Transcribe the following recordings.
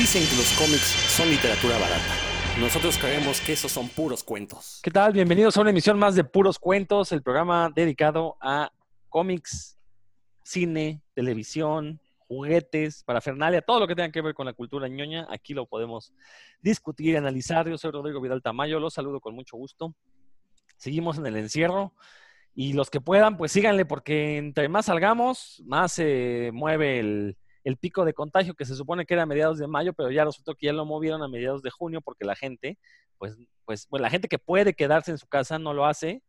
Dicen que los cómics son literatura barata. Nosotros creemos que esos son puros cuentos. ¿Qué tal? Bienvenidos a una emisión más de Puros Cuentos, el programa dedicado a cómics, cine, televisión, juguetes, parafernalia, todo lo que tenga que ver con la cultura ñoña. Aquí lo podemos discutir analizar. Yo soy Rodrigo Vidal Tamayo, los saludo con mucho gusto. Seguimos en el encierro y los que puedan, pues síganle porque entre más salgamos, más se mueve el, el pico de contagio que se supone que era a mediados de mayo, pero ya resultó que ya lo movieron a mediados de junio porque la gente, pues, pues, bueno, la gente que puede quedarse en su casa no lo hace.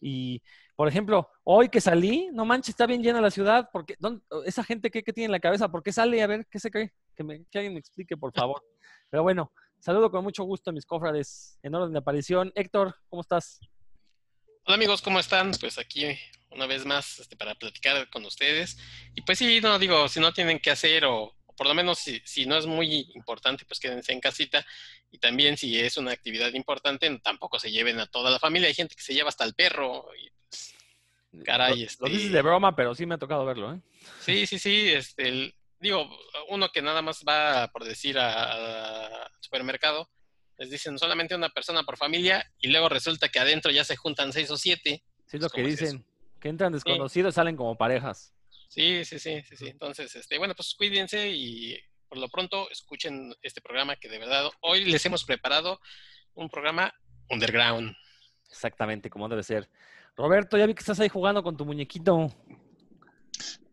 Y, por ejemplo, hoy que salí, no manches, está bien llena la ciudad, porque esa gente ¿qué, tiene en la cabeza, ¿por qué sale? A ver, ¿qué se cree? Que, me, que alguien me explique, por favor. Pero bueno, saludo con mucho gusto a mis cofrades en orden de aparición. Héctor, ¿cómo estás? Hola amigos, ¿cómo están? Pues aquí una vez más este, para platicar con ustedes. Y pues sí, no digo, si no tienen que hacer o, por lo menos si, si, no es muy importante, pues quédense en casita. Y también si es una actividad importante, tampoco se lleven a toda la familia. Hay gente que se lleva hasta el perro. Y pues, caray, este... Lo dices de broma, pero sí me ha tocado verlo, ¿eh? Sí, sí, sí. Este, digo, uno que nada más va, por decir, al supermercado, les dicen solamente una persona por familia y luego resulta que adentro ya se juntan seis o siete. Sí, es lo que dicen, que entran desconocidos, salen como parejas. Sí, sí, sí, sí, sí. Entonces, este, bueno, pues cuídense y por lo pronto escuchen este programa que de verdad hoy les hemos preparado un programa underground. Exactamente, como debe ser. Roberto, ya vi que estás ahí jugando con tu muñequito.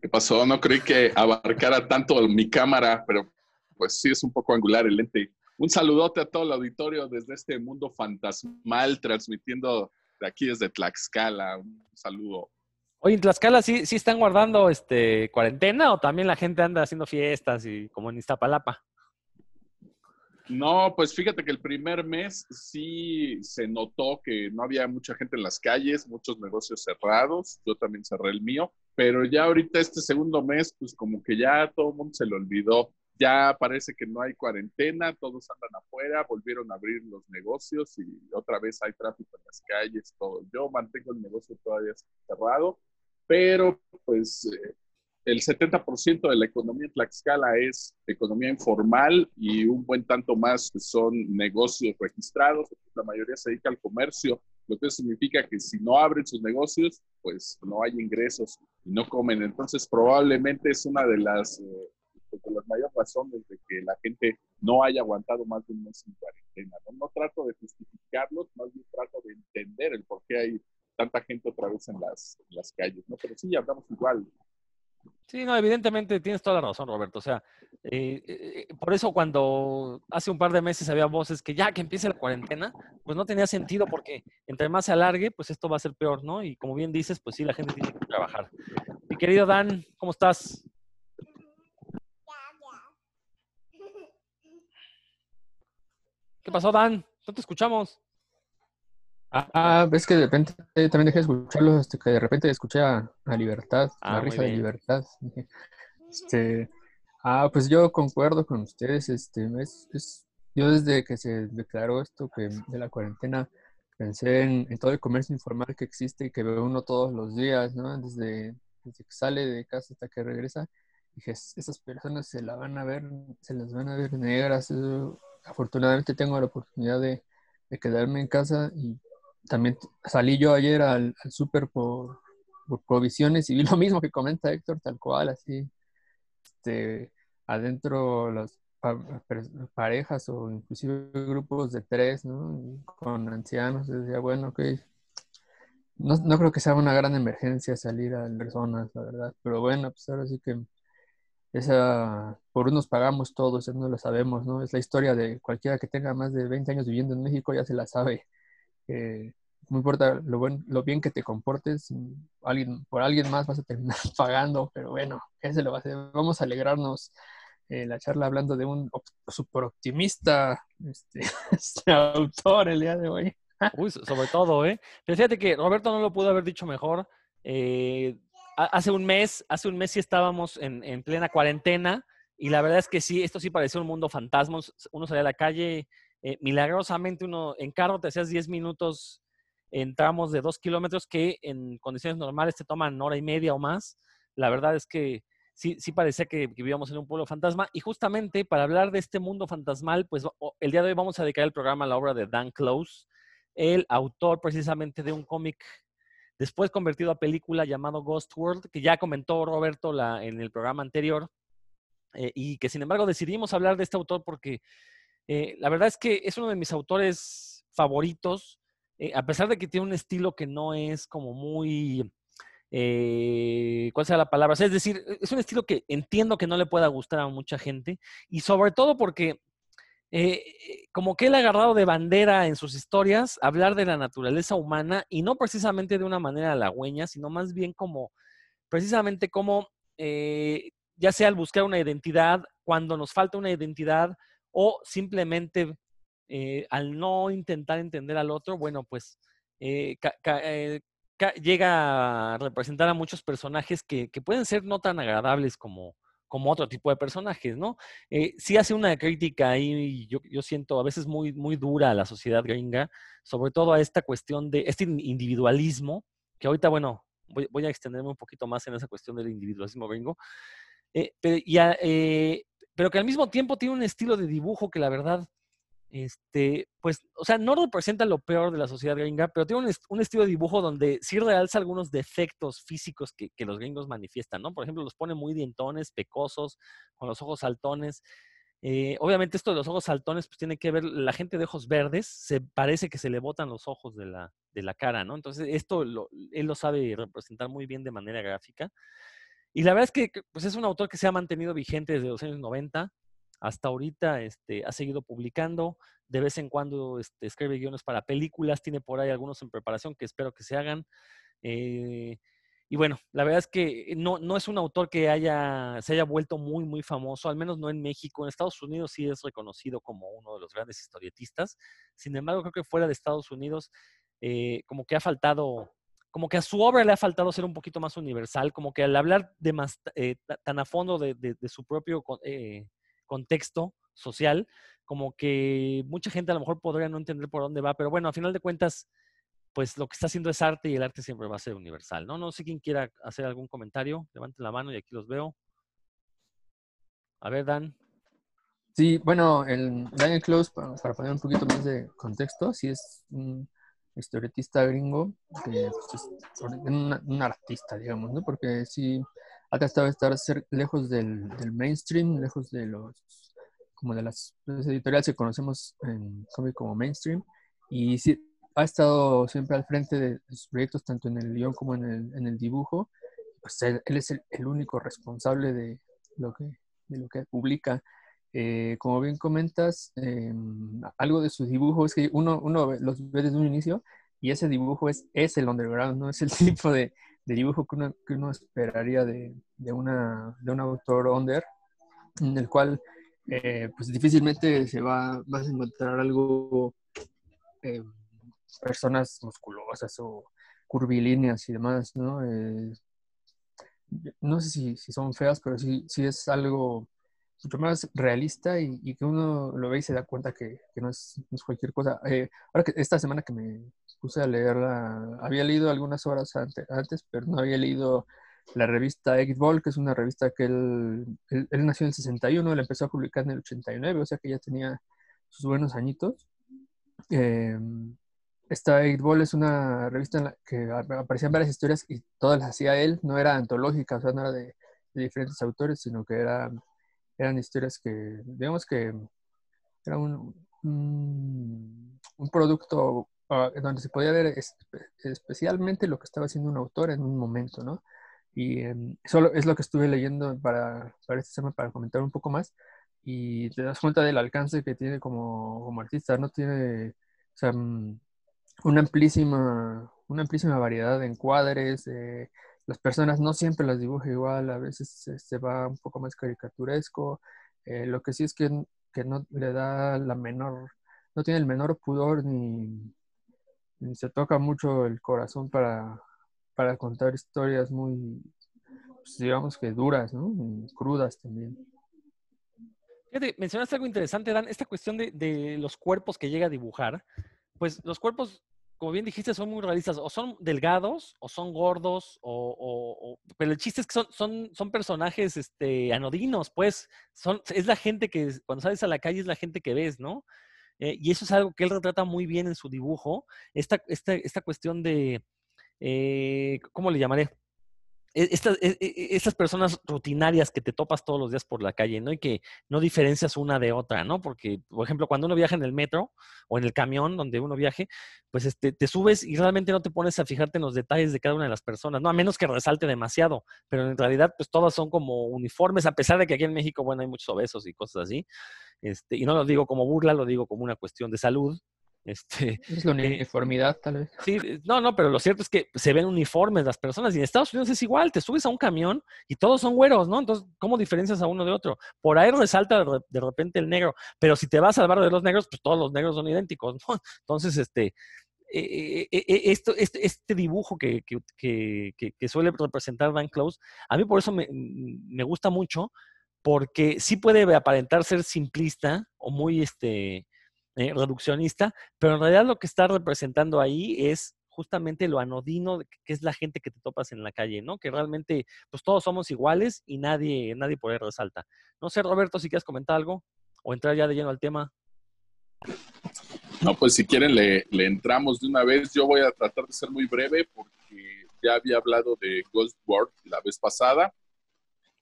¿Qué pasó? No creí que abarcara tanto mi cámara, pero pues sí es un poco angular el lente. Un saludote a todo el auditorio desde este mundo fantasmal, transmitiendo de aquí desde Tlaxcala. Un saludo. Oye, en Tlaxcala sí, sí están guardando este cuarentena o también la gente anda haciendo fiestas y como en Iztapalapa. No, pues fíjate que el primer mes sí se notó que no había mucha gente en las calles, muchos negocios cerrados, yo también cerré el mío, pero ya ahorita este segundo mes, pues como que ya todo el mundo se lo olvidó ya parece que no hay cuarentena, todos andan afuera, volvieron a abrir los negocios y otra vez hay tráfico en las calles, todo. Yo mantengo el negocio todavía cerrado, pero pues eh, el 70% de la economía en Tlaxcala es economía informal y un buen tanto más son negocios registrados, la mayoría se dedica al comercio, lo que significa que si no abren sus negocios, pues no hay ingresos y no comen. Entonces probablemente es una de las... Eh, de las mayores razones de que la gente no haya aguantado más de un mes en cuarentena. ¿no? trato de justificarlos, más bien trato de entender el por qué hay tanta gente otra vez en las, las calles, ¿no? Pero sí, hablamos igual. Sí, no, evidentemente tienes toda la razón, Roberto. O sea, eh, eh, por eso cuando hace un par de meses había voces que ya que empiece la cuarentena, pues no tenía sentido porque entre más se alargue, pues esto va a ser peor, ¿no? Y como bien dices, pues sí, la gente tiene que trabajar. Mi querido Dan, ¿cómo estás? ¿Qué pasó, Dan? No te escuchamos. Ah, ves que de repente también dejé de escucharlo, este, que de repente escuché a, Libertad, a la ah, risa de Libertad. Este, ah, pues yo concuerdo con ustedes, este, es, yo desde que se declaró esto que de la cuarentena, pensé en, todo el comercio informal que existe y que ve uno todos los días, ¿no? Desde, desde que sale de casa hasta que regresa, dije, esas personas se la van a ver, se las van a ver negras, afortunadamente tengo la oportunidad de, quedarme en casa y también salí yo ayer al, al súper por, provisiones y vi lo mismo que comenta Héctor, tal cual, así, este, adentro las parejas o inclusive grupos de tres, ¿no? Con ancianos, decía, bueno, ok, no, no creo que sea una gran emergencia salir a personas, la verdad, pero bueno, pues ahora sí que esa, por unos pagamos todos, eso no lo sabemos, ¿no? Es la historia de cualquiera que tenga más de 20 años viviendo en México, ya se la sabe. no importa lo, buen, lo bien que te comportes, alguien, por alguien más vas a terminar pagando, pero bueno, ¿qué se lo va a hacer? Vamos a alegrarnos eh, la charla hablando de un super optimista este, este, autor el día de hoy. Uy, sobre todo, ¿eh? Fíjate que Roberto no lo pudo haber dicho mejor. Eh, hace un mes, hace un mes sí estábamos en, plena cuarentena y la verdad es que sí, esto sí parecía un mundo fantasma. Uno salía a la calle, eh, milagrosamente uno en carro te hacías 10 minutos en tramos de 2 kilómetros que en condiciones normales te toman hora y media o más. La verdad es que sí, sí parecía que, vivíamos en un pueblo fantasma. Y justamente para hablar de este mundo fantasmal, pues el día de hoy vamos a dedicar el programa a la obra de Dan Close, el autor precisamente de un cómic después convertido a película llamado Ghost World, que ya comentó Roberto la, en el programa anterior, eh, y que sin embargo decidimos hablar de este autor porque eh, la verdad es que es uno de mis autores favoritos, eh, a pesar de que tiene un estilo que no es como muy ¿cuál sea la palabra? es decir, es un estilo que entiendo que no le pueda gustar a mucha gente y sobre todo porque eh, como que él ha agarrado de bandera en sus historias hablar de la naturaleza humana y no precisamente de una manera halagüeña, sino más bien como precisamente como eh, ya sea al buscar una identidad, cuando nos falta una identidad o simplemente al no intentar entender al otro, bueno, pues llega a representar a muchos personajes que, pueden ser no tan agradables como, como otro tipo de personajes, ¿no? Eh, sí hace una crítica ahí, yo, siento a veces muy, muy dura a la sociedad gringa, sobre todo a esta cuestión de este individualismo, que ahorita, bueno, voy, a extenderme un poquito más en esa cuestión del individualismo gringo, eh, eh, pero que al mismo tiempo tiene un estilo de dibujo que la verdad este, pues, o sea, no representa lo peor de la sociedad gringa, pero tiene un, estilo de dibujo donde sí realza algunos defectos físicos que, los gringos manifiestan, ¿no? Por ejemplo, los pone muy dientones, pecosos, con los ojos saltones. Eh, obviamente esto de los ojos saltones, pues tiene que ver, la gente de ojos verdes, se parece que se le botan los ojos de la, de la cara, ¿no? Entonces, esto él lo sabe representar muy bien de manera gráfica. Y la verdad es que pues, es un autor que se ha mantenido vigente desde los años 90 hasta ahorita este, ha seguido publicando, de vez en cuando este, escribe guiones para películas, tiene por ahí algunos en preparación que espero que se hagan. Eh, y bueno, la verdad es que no, no es un autor que haya, se haya vuelto muy, muy famoso, al menos no en México. En Estados Unidos sí es reconocido como uno de los grandes historietistas. Sin embargo, creo que fuera de Estados Unidos, eh, como que ha faltado, como que a su obra le ha faltado ser un poquito más universal, como que al hablar de más, eh, tan a fondo de, de su propio contexto social, como que mucha gente a lo mejor podría no entender por dónde va, pero bueno, a final de cuentas, pues lo que está haciendo es arte y el arte siempre va a ser universal, ¿no? No sé quién quiera hacer algún comentario, levanten la mano y aquí los veo. A ver, Dan. Sí, bueno, el Daniel Close, para, poner un poquito más de contexto, sí es un historietista gringo, que pues, es un, artista, digamos, ¿no? Porque sí tratado de estar lejos del, mainstream, lejos de los como de las, editoriales que conocemos en cómic como mainstream y sí, ha estado siempre al frente de sus proyectos tanto en el guion como en el, en el dibujo. Pues él, es el, único responsable de lo que, de lo que publica. Eh, como bien comentas em, algo de su dibujo es que uno, uno los ve desde un inicio y ese dibujo es, es el underground, no es el tipo de, de dibujo que uno, que uno esperaría de, de, una, de un autor under, en el cual eh, pues difícilmente se va, vas a encontrar algo, eh, personas musculosas o curvilíneas y demás, ¿no? Eh, no sé si, si, son feas, pero sí, sí es algo mucho más realista y, que uno lo ve y se da cuenta que, que no, es, no, es, cualquier cosa. ahora que esta semana que me, puse a leerla. Había leído algunas horas antes, pero no había leído la revista X-Ball, que es una revista que él, él, nació en el 61, él empezó a publicar en el 89, o sea que ya tenía sus buenos añitos. Eh, esta X-Ball es una revista en la que aparecían varias historias y todas las hacía él, no era antológica, o sea, no era de, diferentes autores, sino que era, eran historias que, digamos que era un, un, producto Ah, donde se podía ver especialmente lo que estaba haciendo un autor en un momento, ¿no? Y em, solo es lo que estuve leyendo para, para este tema, para comentar un poco más, y te das cuenta del alcance que tiene como, como artista, ¿no? Tiene, o sea, mm, una amplísima, una amplísima variedad de encuadres, las personas no siempre las dibuja igual, a veces se, va un poco más caricaturesco, eh, lo que sí es que, que no le da la menor, no tiene el menor pudor ni, se toca mucho el corazón para, para contar historias muy, pues, digamos que duras, ¿no? crudas también. Fíjate, mencionaste algo interesante, Dan, esta cuestión de, de, los cuerpos que llega a dibujar. Pues los cuerpos como bien dijiste, son muy realistas. O son delgados, o son gordos, o, pero el chiste es que son, son, son personajes este, anodinos, pues. Son, es la gente que, cuando sales a la calle, es la gente que ves, ¿no? Eh, y eso es algo que él retrata muy bien en su dibujo. Esta, esta, esta cuestión de, eh, ¿cómo le llamaré? E, estas, e, e, estas personas rutinarias que te topas todos los días por la calle, ¿no? Y que no diferencias una de otra, ¿no? Porque, por ejemplo, cuando uno viaja en el metro o en el camión donde uno viaje, pues este, te subes y realmente no te pones a fijarte en los detalles de cada una de las personas, ¿no? A menos que resalte demasiado, pero en realidad, pues todas son como uniformes, a pesar de que aquí en México, bueno, hay muchos obesos y cosas así. Este, y no lo digo como burla, lo digo como una cuestión de salud, este, es la eh, uniformidad, tal vez. Sí, eh, no, no, pero lo cierto es que se ven uniformes las personas y en Estados Unidos es igual, te subes a un camión y todos son güeros, ¿no? Entonces, ¿cómo diferencias a uno de otro? Por ahí resalta de repente el negro, pero si te vas al barrio de los negros, pues todos los negros son idénticos, ¿no? Entonces, este, eh, esto, este, este, dibujo que, que, que, suele representar Dan Close, a mí por eso me, me gusta mucho, porque sí puede aparentar ser simplista o muy, este, eh, reduccionista, pero en realidad lo que está representando ahí es justamente lo anodino que es la gente que te topas en la calle, ¿no? Que realmente, pues todos somos iguales y nadie, nadie por ahí resalta. No sé, Roberto, si quieres comentar algo o entrar ya de lleno al tema. No, pues si quieren le, le entramos de una vez. Yo voy a tratar de ser muy breve porque ya había hablado de Ghost World la vez pasada.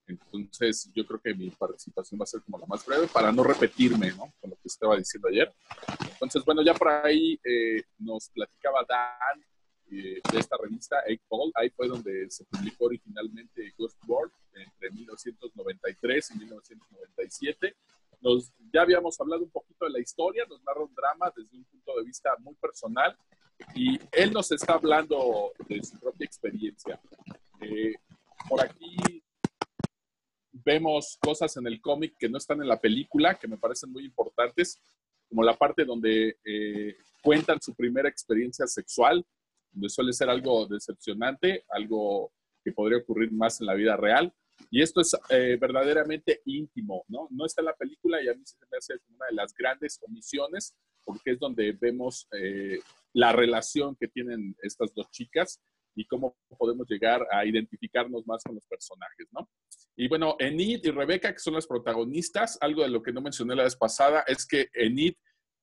Entonces, yo creo que mi participación va a ser como la más breve para no repetirme ¿no? con lo que estaba diciendo ayer. Entonces, bueno, ya por ahí eh, nos platicaba Dan eh, de esta revista, Egg Ball. Ahí fue donde se publicó originalmente Ghost World entre 1993 y 1997. Nos, ya habíamos hablado un poquito de la historia, nos narra un drama desde un punto de vista muy personal y él nos está hablando de su propia experiencia. Eh, por aquí vemos cosas en el cómic que no están en la película, que me parecen muy importantes, como la parte donde eh, cuentan su primera experiencia sexual, donde suele ser algo decepcionante, algo que podría ocurrir más en la vida real. Y esto es eh, verdaderamente íntimo, ¿no? No está en la película y a mí se me hace una de las grandes omisiones, porque es donde vemos eh, la relación que tienen estas dos chicas y cómo podemos llegar a identificarnos más con los personajes, ¿no? Y bueno, Enid y Rebeca, que son las protagonistas, algo de lo que no mencioné la vez pasada es que Enid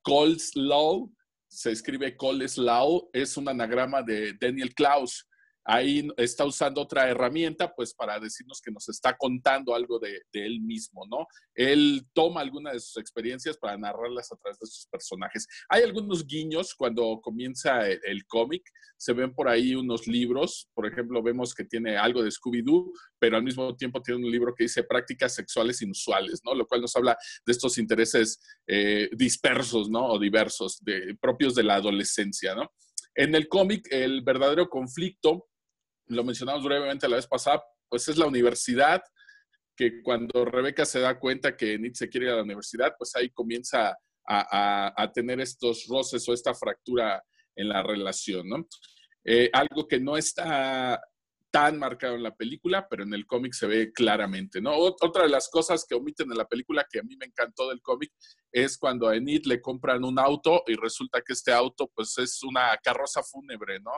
Coleslaw, se escribe Coleslaw, es un anagrama de Daniel Klaus, ahí está usando otra herramienta, pues para decirnos que nos está contando algo de, él mismo, ¿no? Él toma alguna de sus experiencias para narrarlas a través de sus personajes. Hay algunos guiños cuando comienza el, cómic, se ven por ahí unos libros, por ejemplo, vemos que tiene algo de Scooby-Doo, pero al mismo tiempo tiene un libro que dice prácticas sexuales inusuales, ¿no? Lo cual nos habla de estos intereses eh, dispersos, ¿no? O diversos, de, propios de la adolescencia, ¿no? En el cómic, el verdadero conflicto lo mencionamos brevemente la vez pasada, pues es la universidad, que cuando Rebeca se da cuenta que Nietzsche quiere ir a la universidad, pues ahí comienza a, tener estos roces o esta fractura en la relación, ¿no? Eh, algo que no está tan marcado en la película, pero en el cómic se ve claramente, ¿no? Otra de las cosas que omiten en la película que a mí me encantó del cómic es cuando a Enid le compran un auto y resulta que este auto pues es una carroza fúnebre, ¿no?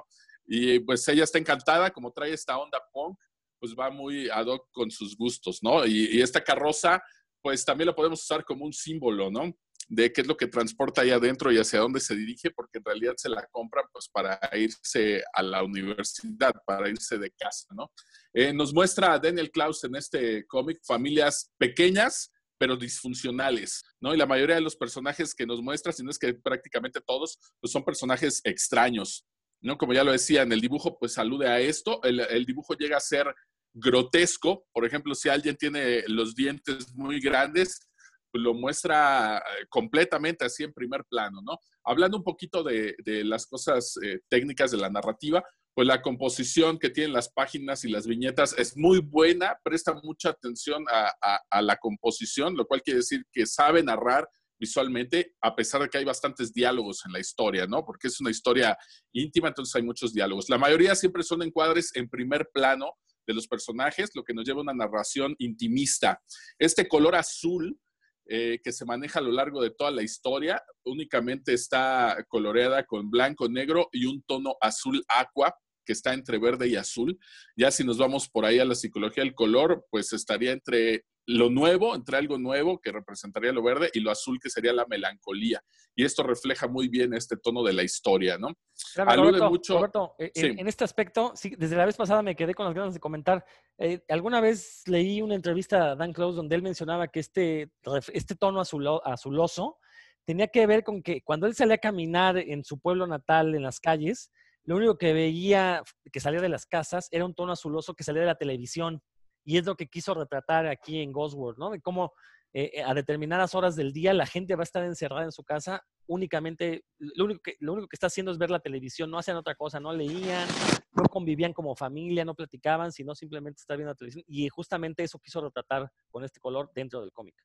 Y pues ella está encantada, como trae esta onda punk, pues va muy ad hoc con sus gustos, ¿no? Y, esta carroza, pues también la podemos usar como un símbolo, ¿no? De qué es lo que transporta ahí adentro y hacia dónde se dirige, porque en realidad se la compran pues para irse a la universidad, para irse de casa, ¿no? Eh, nos muestra a Daniel Klaus en este cómic familias pequeñas, pero disfuncionales, ¿no? Y la mayoría de los personajes que nos muestra, si no es que prácticamente todos, pues son personajes extraños, ¿no? Como ya lo decía, en el dibujo pues alude a esto, el, dibujo llega a ser grotesco, por ejemplo, si alguien tiene los dientes muy grandes, pues lo muestra eh, completamente así en primer plano, ¿no? Hablando un poquito de, las cosas eh, técnicas de la narrativa, pues la composición que tienen las páginas y las viñetas es muy buena, presta mucha atención a la composición, lo cual quiere decir que sabe narrar visualmente, a pesar de que hay bastantes diálogos en la historia, ¿no? Porque es una historia íntima, entonces hay muchos diálogos. La mayoría siempre son encuadres en primer plano de los personajes, lo que nos lleva a una narración intimista. Este color azul eh, que se maneja a lo largo de toda la historia. Únicamente está coloreada con blanco, negro y un tono azul aqua que está entre verde y azul. Ya si nos vamos por ahí a la psicología del color, pues estaría entre lo nuevo, entre algo nuevo que representaría lo verde y lo azul que sería la melancolía. Y esto refleja muy bien este tono de la historia, ¿no? Roberto, mucho... Roberto, eh, en, este aspecto, sí, desde la vez pasada me quedé con las ganas de comentar. Eh, alguna vez leí una entrevista a Dan Close donde él mencionaba que este, este tono azuloso tenía que ver con que cuando él salía a caminar en su pueblo natal, en las calles, lo único que veía que salía de las casas era un tono azuloso que salía de la televisión. Y es lo que quiso retratar aquí en Ghost World, ¿no? De cómo eh, eh, a determinadas horas del día la gente va a estar encerrada en su casa únicamente, lo único, que, lo único que está haciendo es ver la televisión, no hacían otra cosa, no leían, no convivían como familia, no platicaban, sino simplemente estar viendo la televisión. Y justamente eso quiso retratar con este color dentro del cómic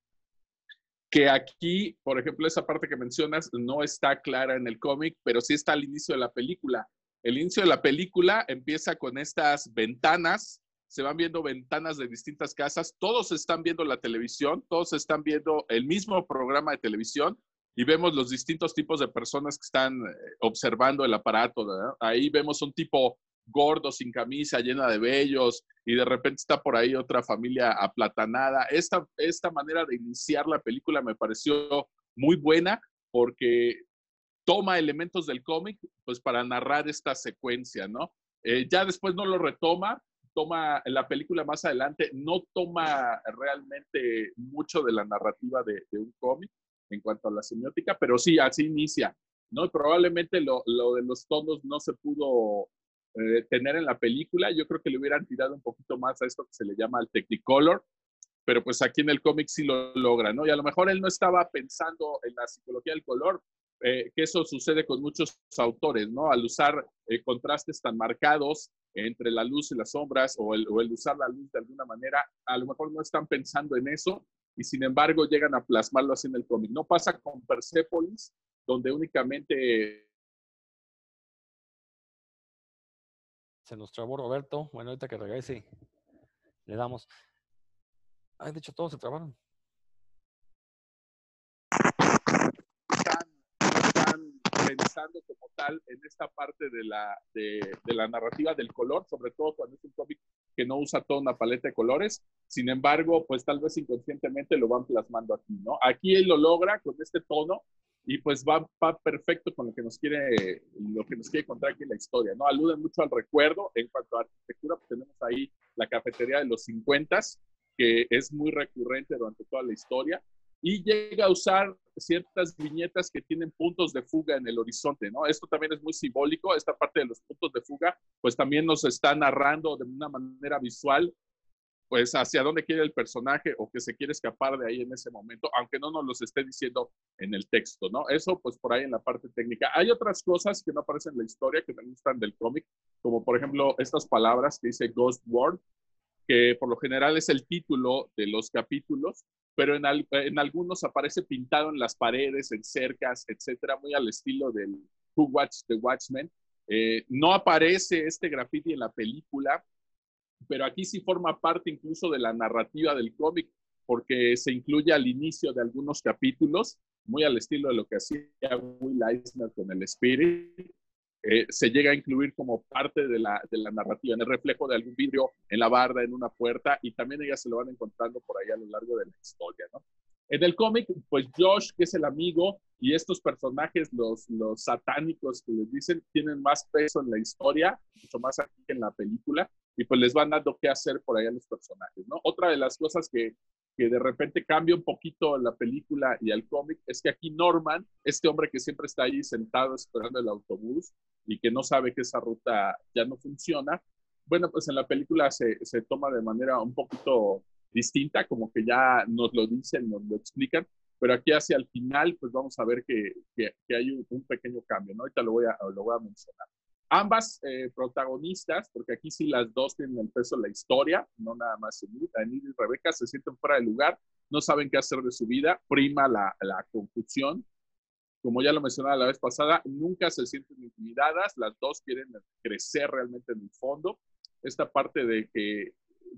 que aquí, por ejemplo, esa parte que mencionas no está clara en el cómic, pero sí está al inicio de la película. El inicio de la película empieza con estas ventanas, se van viendo ventanas de distintas casas, todos están viendo la televisión, todos están viendo el mismo programa de televisión y vemos los distintos tipos de personas que están eh, observando el aparato. Ahí vemos un tipo gordo, sin camisa, llena de vellos, y de repente está por ahí otra familia aplatanada. Esta, esta manera de iniciar la película me pareció muy buena porque toma elementos del cómic pues para narrar esta secuencia, ¿no? Eh, ya después no lo retoma, toma la película más adelante, no toma realmente mucho de la narrativa de, un cómic en cuanto a la semiótica, pero sí, así inicia, ¿no? Probablemente lo, lo, de los tonos no se pudo eh, tener en la película, yo creo que le hubieran tirado un poquito más a esto que se le llama el Technicolor, pero pues aquí en el cómic sí lo logra, ¿no? Y a lo mejor él no estaba pensando en la psicología del color, eh, que eso sucede con muchos autores, ¿no? Al usar eh, contrastes tan marcados entre la luz y las sombras o el, usar la luz de alguna manera, a lo mejor no están pensando en eso y sin embargo llegan a plasmarlo así en el cómic. No pasa con Persepolis, donde únicamente... Se nos trabó Roberto. Bueno, ahorita que regrese, le damos. Ay, de hecho, todos se trabaron. Pensando como tal en esta parte de la, de, la narrativa del color, sobre todo cuando es un cómic que no usa toda una paleta de colores. Sin embargo, pues tal vez inconscientemente lo van plasmando aquí, ¿no? Aquí él lo logra con este tono y pues va, va, perfecto con lo que nos quiere lo que nos quiere contar aquí la historia, ¿no? Alude mucho al recuerdo en cuanto a arquitectura, pues tenemos ahí la cafetería de los 50 que es muy recurrente durante toda la historia y llega a usar ciertas viñetas que tienen puntos de fuga en el horizonte, ¿no? Esto también es muy simbólico, esta parte de los puntos de fuga, pues también nos está narrando de una manera visual, pues hacia dónde quiere el personaje o que se quiere escapar de ahí en ese momento, aunque no nos los esté diciendo en el texto, ¿no? Eso pues por ahí en la parte técnica. Hay otras cosas que no aparecen en la historia que me gustan del cómic, como por ejemplo estas palabras que dice Ghost World, que por lo general es el título de los capítulos, pero en, en, algunos aparece pintado en las paredes, en cercas, etcétera, muy al estilo del Who Watched the Watchmen. Eh, no aparece este graffiti en la película, pero aquí sí forma parte incluso de la narrativa del cómic, porque se incluye al inicio de algunos capítulos, muy al estilo de lo que hacía Will Eisner con el Spirit, eh, se llega a incluir como parte de la, de la, narrativa, en el reflejo de algún vidrio en la barda, en una puerta, y también ellas se lo van encontrando por ahí a lo largo de la historia, ¿no? En el cómic, pues Josh, que es el amigo, y estos personajes, los, los satánicos que les dicen, tienen más peso en la historia, mucho más aquí que en la película, y pues les van dando qué hacer por ahí a los personajes, ¿no? Otra de las cosas que que de repente cambia un poquito la película y el cómic, es que aquí Norman, este hombre que siempre está ahí sentado esperando el autobús y que no sabe que esa ruta ya no funciona, bueno, pues en la película se, se toma de manera un poquito distinta, como que ya nos lo dicen, nos lo explican, pero aquí hacia el final, pues vamos a ver que, que, hay un, pequeño cambio, ¿no? Ahorita lo voy a, lo voy a mencionar. Ambas eh, protagonistas, porque aquí sí las dos tienen el peso de la historia, no nada más Enid, y Rebeca se sienten fuera de lugar, no saben qué hacer de su vida, prima la, la confusión. Como ya lo mencionaba la vez pasada, nunca se sienten intimidadas, las dos quieren crecer realmente en el fondo. Esta parte de que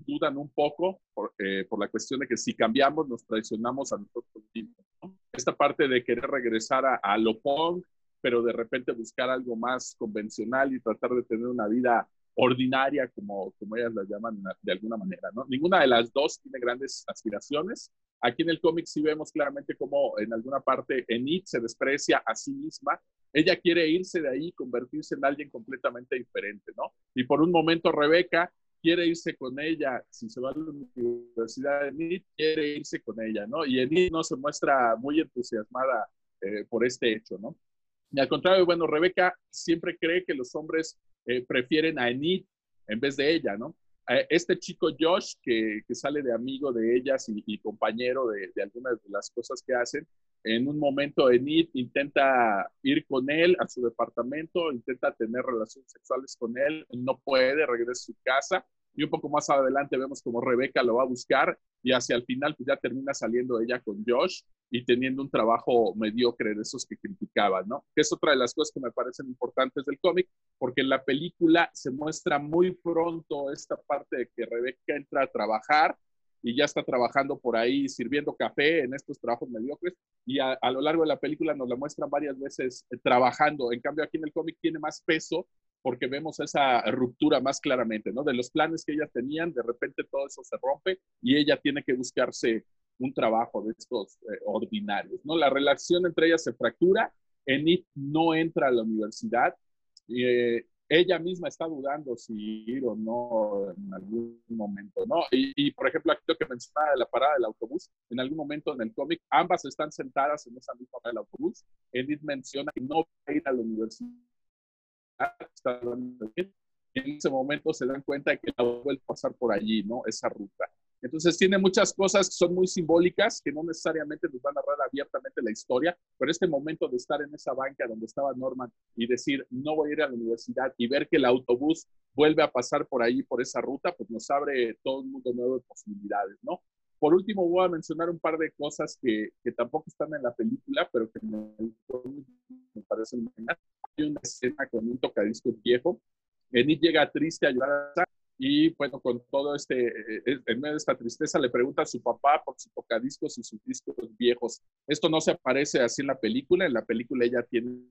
dudan un poco por, eh, por la cuestión de que si cambiamos nos traicionamos a nosotros mismos esta parte de querer regresar a, a lo punk, pero de repente buscar algo más convencional y tratar de tener una vida ordinaria, como, como ellas la llaman de alguna manera, ¿no? Ninguna de las dos tiene grandes aspiraciones. Aquí en el cómic sí vemos claramente cómo en alguna parte Enid se desprecia a sí misma. Ella quiere irse de ahí convertirse en alguien completamente diferente, ¿no? Y por un momento Rebeca quiere irse con ella, si se va a la Universidad Enid, quiere irse con ella, ¿no? Y Enid no se muestra muy entusiasmada eh, por este hecho, ¿no? Y al contrario, bueno, Rebeca siempre cree que los hombres eh, prefieren a Enid en vez de ella, ¿no? Este chico Josh, que, que, sale de amigo de ellas y, y compañero de, de, algunas de las cosas que hacen, en un momento Enid intenta ir con él a su departamento, intenta tener relaciones sexuales con él, no puede, regresa a su casa y un poco más adelante vemos como Rebeca lo va a buscar y hacia el final pues ya termina saliendo ella con Josh y teniendo un trabajo mediocre de esos que criticaban, ¿no? Que es otra de las cosas que me parecen importantes del cómic, porque en la película se muestra muy pronto esta parte de que Rebeca entra a trabajar y ya está trabajando por ahí sirviendo café en estos trabajos mediocres y a, lo largo de la película nos la muestran varias veces eh, trabajando. En cambio aquí en el cómic tiene más peso porque vemos esa ruptura más claramente, ¿no? De los planes que ellas tenían, de repente todo eso se rompe y ella tiene que buscarse un trabajo de estos eh, ordinarios, ¿no? La relación entre ellas se fractura, Enid no entra a la universidad, eh, ella misma está dudando si ir o no en algún momento, ¿no? Y, y por ejemplo, aquí lo que mencionaba de la parada del autobús, en algún momento en el cómic, ambas están sentadas en esa misma parada del autobús, Enid menciona que no va a ir a la universidad en ese momento se dan cuenta de que la vuelve a pasar por allí, ¿no? Esa ruta. Entonces tiene muchas cosas que son muy simbólicas, que no necesariamente nos van a narrar abiertamente la historia, pero este momento de estar en esa banca donde estaba Norman y decir, no voy a ir a la universidad y ver que el autobús vuelve a pasar por ahí, por esa ruta, pues nos abre todo un mundo nuevo de posibilidades, ¿no? Por último, voy a mencionar un par de cosas que, que tampoco están en la película, pero que me, me parecen muy Hay una escena con un tocadiscos viejo. Enid llega triste a ayudar a y bueno, con todo este, eh, en medio de esta tristeza, le pregunta a su papá por sus tocadiscos y sus discos viejos. Esto no se aparece así en la película. En la película ella tiene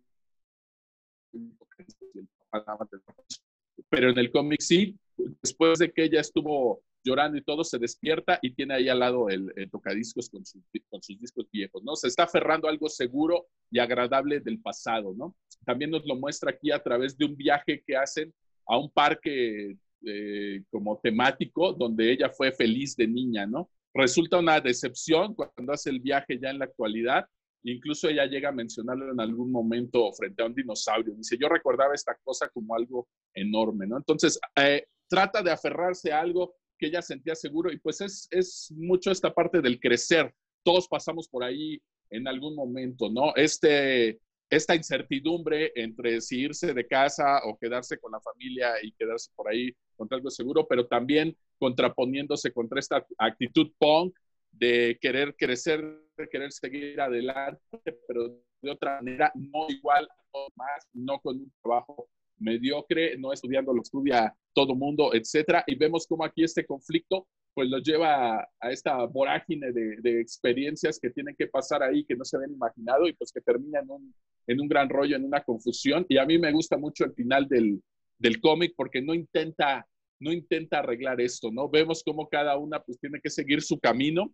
pero en el cómic sí, después de que ella estuvo llorando y todo, se despierta y tiene ahí al lado el, el tocadiscos con, su, con, sus discos viejos, ¿no? Se está aferrando a algo seguro y agradable del pasado, ¿no? También nos lo muestra aquí a través de un viaje que hacen a un parque eh, como temático donde ella fue feliz de niña, ¿no? Resulta una decepción cuando hace el viaje ya en la actualidad. Incluso ella llega a mencionarlo en algún momento frente a un dinosaurio. Dice, yo recordaba esta cosa como algo enorme, ¿no? Entonces, eh, trata de aferrarse a algo que ella sentía seguro y pues es, es mucho esta parte del crecer. Todos pasamos por ahí en algún momento, ¿no? Este, esta incertidumbre entre si irse de casa o quedarse con la familia y quedarse por ahí contra algo seguro, pero también contraponiéndose contra esta actitud punk de querer crecer, de querer seguir adelante, pero de otra manera, no igual, más, no con un trabajo mediocre, no estudiando lo estudia todo mundo, etcétera. Y vemos cómo aquí este conflicto pues lo lleva a, esta vorágine de, experiencias que tienen que pasar ahí, que no se habían imaginado y pues que terminan en un, en un gran rollo, en una confusión. Y a mí me gusta mucho el final del, del cómic porque no intenta, no intenta arreglar esto, ¿no? Vemos cómo cada una pues tiene que seguir su camino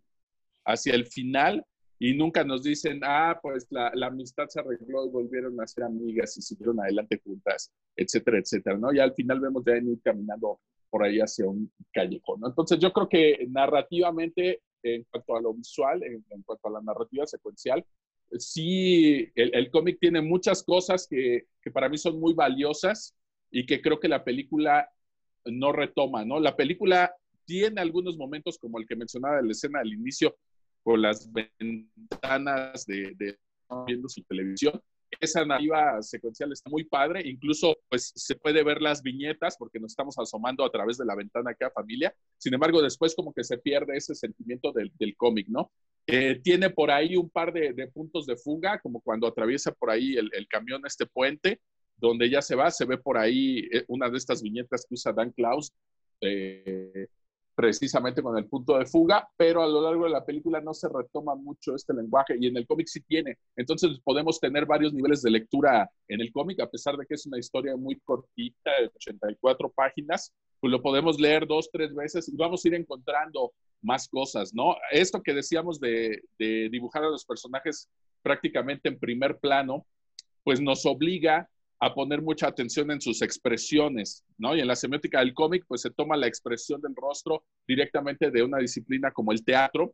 hacia el final y nunca nos dicen, ah, pues la, la, amistad se arregló y volvieron a ser amigas y siguieron adelante juntas, etcétera, etcétera, ¿no? Y al final vemos ya ir caminando por ahí hacia un callejón, ¿no? Entonces yo creo que narrativamente, en cuanto a lo visual, en, en cuanto a la narrativa secuencial, sí, el, el cómic tiene muchas cosas que, que para mí son muy valiosas y que creo que la película no retoma, ¿no? La película tiene algunos momentos como el que mencionaba en la escena al inicio, por las ventanas de, de viendo su televisión. Esa narrativa secuencial está muy padre, incluso pues se puede ver las viñetas porque nos estamos asomando a través de la ventana acá familia. Sin embargo, después como que se pierde ese sentimiento del, del cómic, ¿no? Eh, tiene por ahí un par de, de, puntos de fuga, como cuando atraviesa por ahí el, el, camión este puente, donde ya se va, se ve por ahí eh, una de estas viñetas que usa Dan Klaus, eh, precisamente con el punto de fuga, pero a lo largo de la película no se retoma mucho este lenguaje y en el cómic sí tiene. Entonces podemos tener varios niveles de lectura en el cómic, a pesar de que es una historia muy cortita, de 84 páginas, pues lo podemos leer dos, tres veces y vamos a ir encontrando más cosas, ¿no? Esto que decíamos de, de dibujar a los personajes prácticamente en primer plano, pues nos obliga a poner mucha atención en sus expresiones, ¿no? Y en la semiótica del cómic, pues se toma la expresión del rostro directamente de una disciplina como el teatro,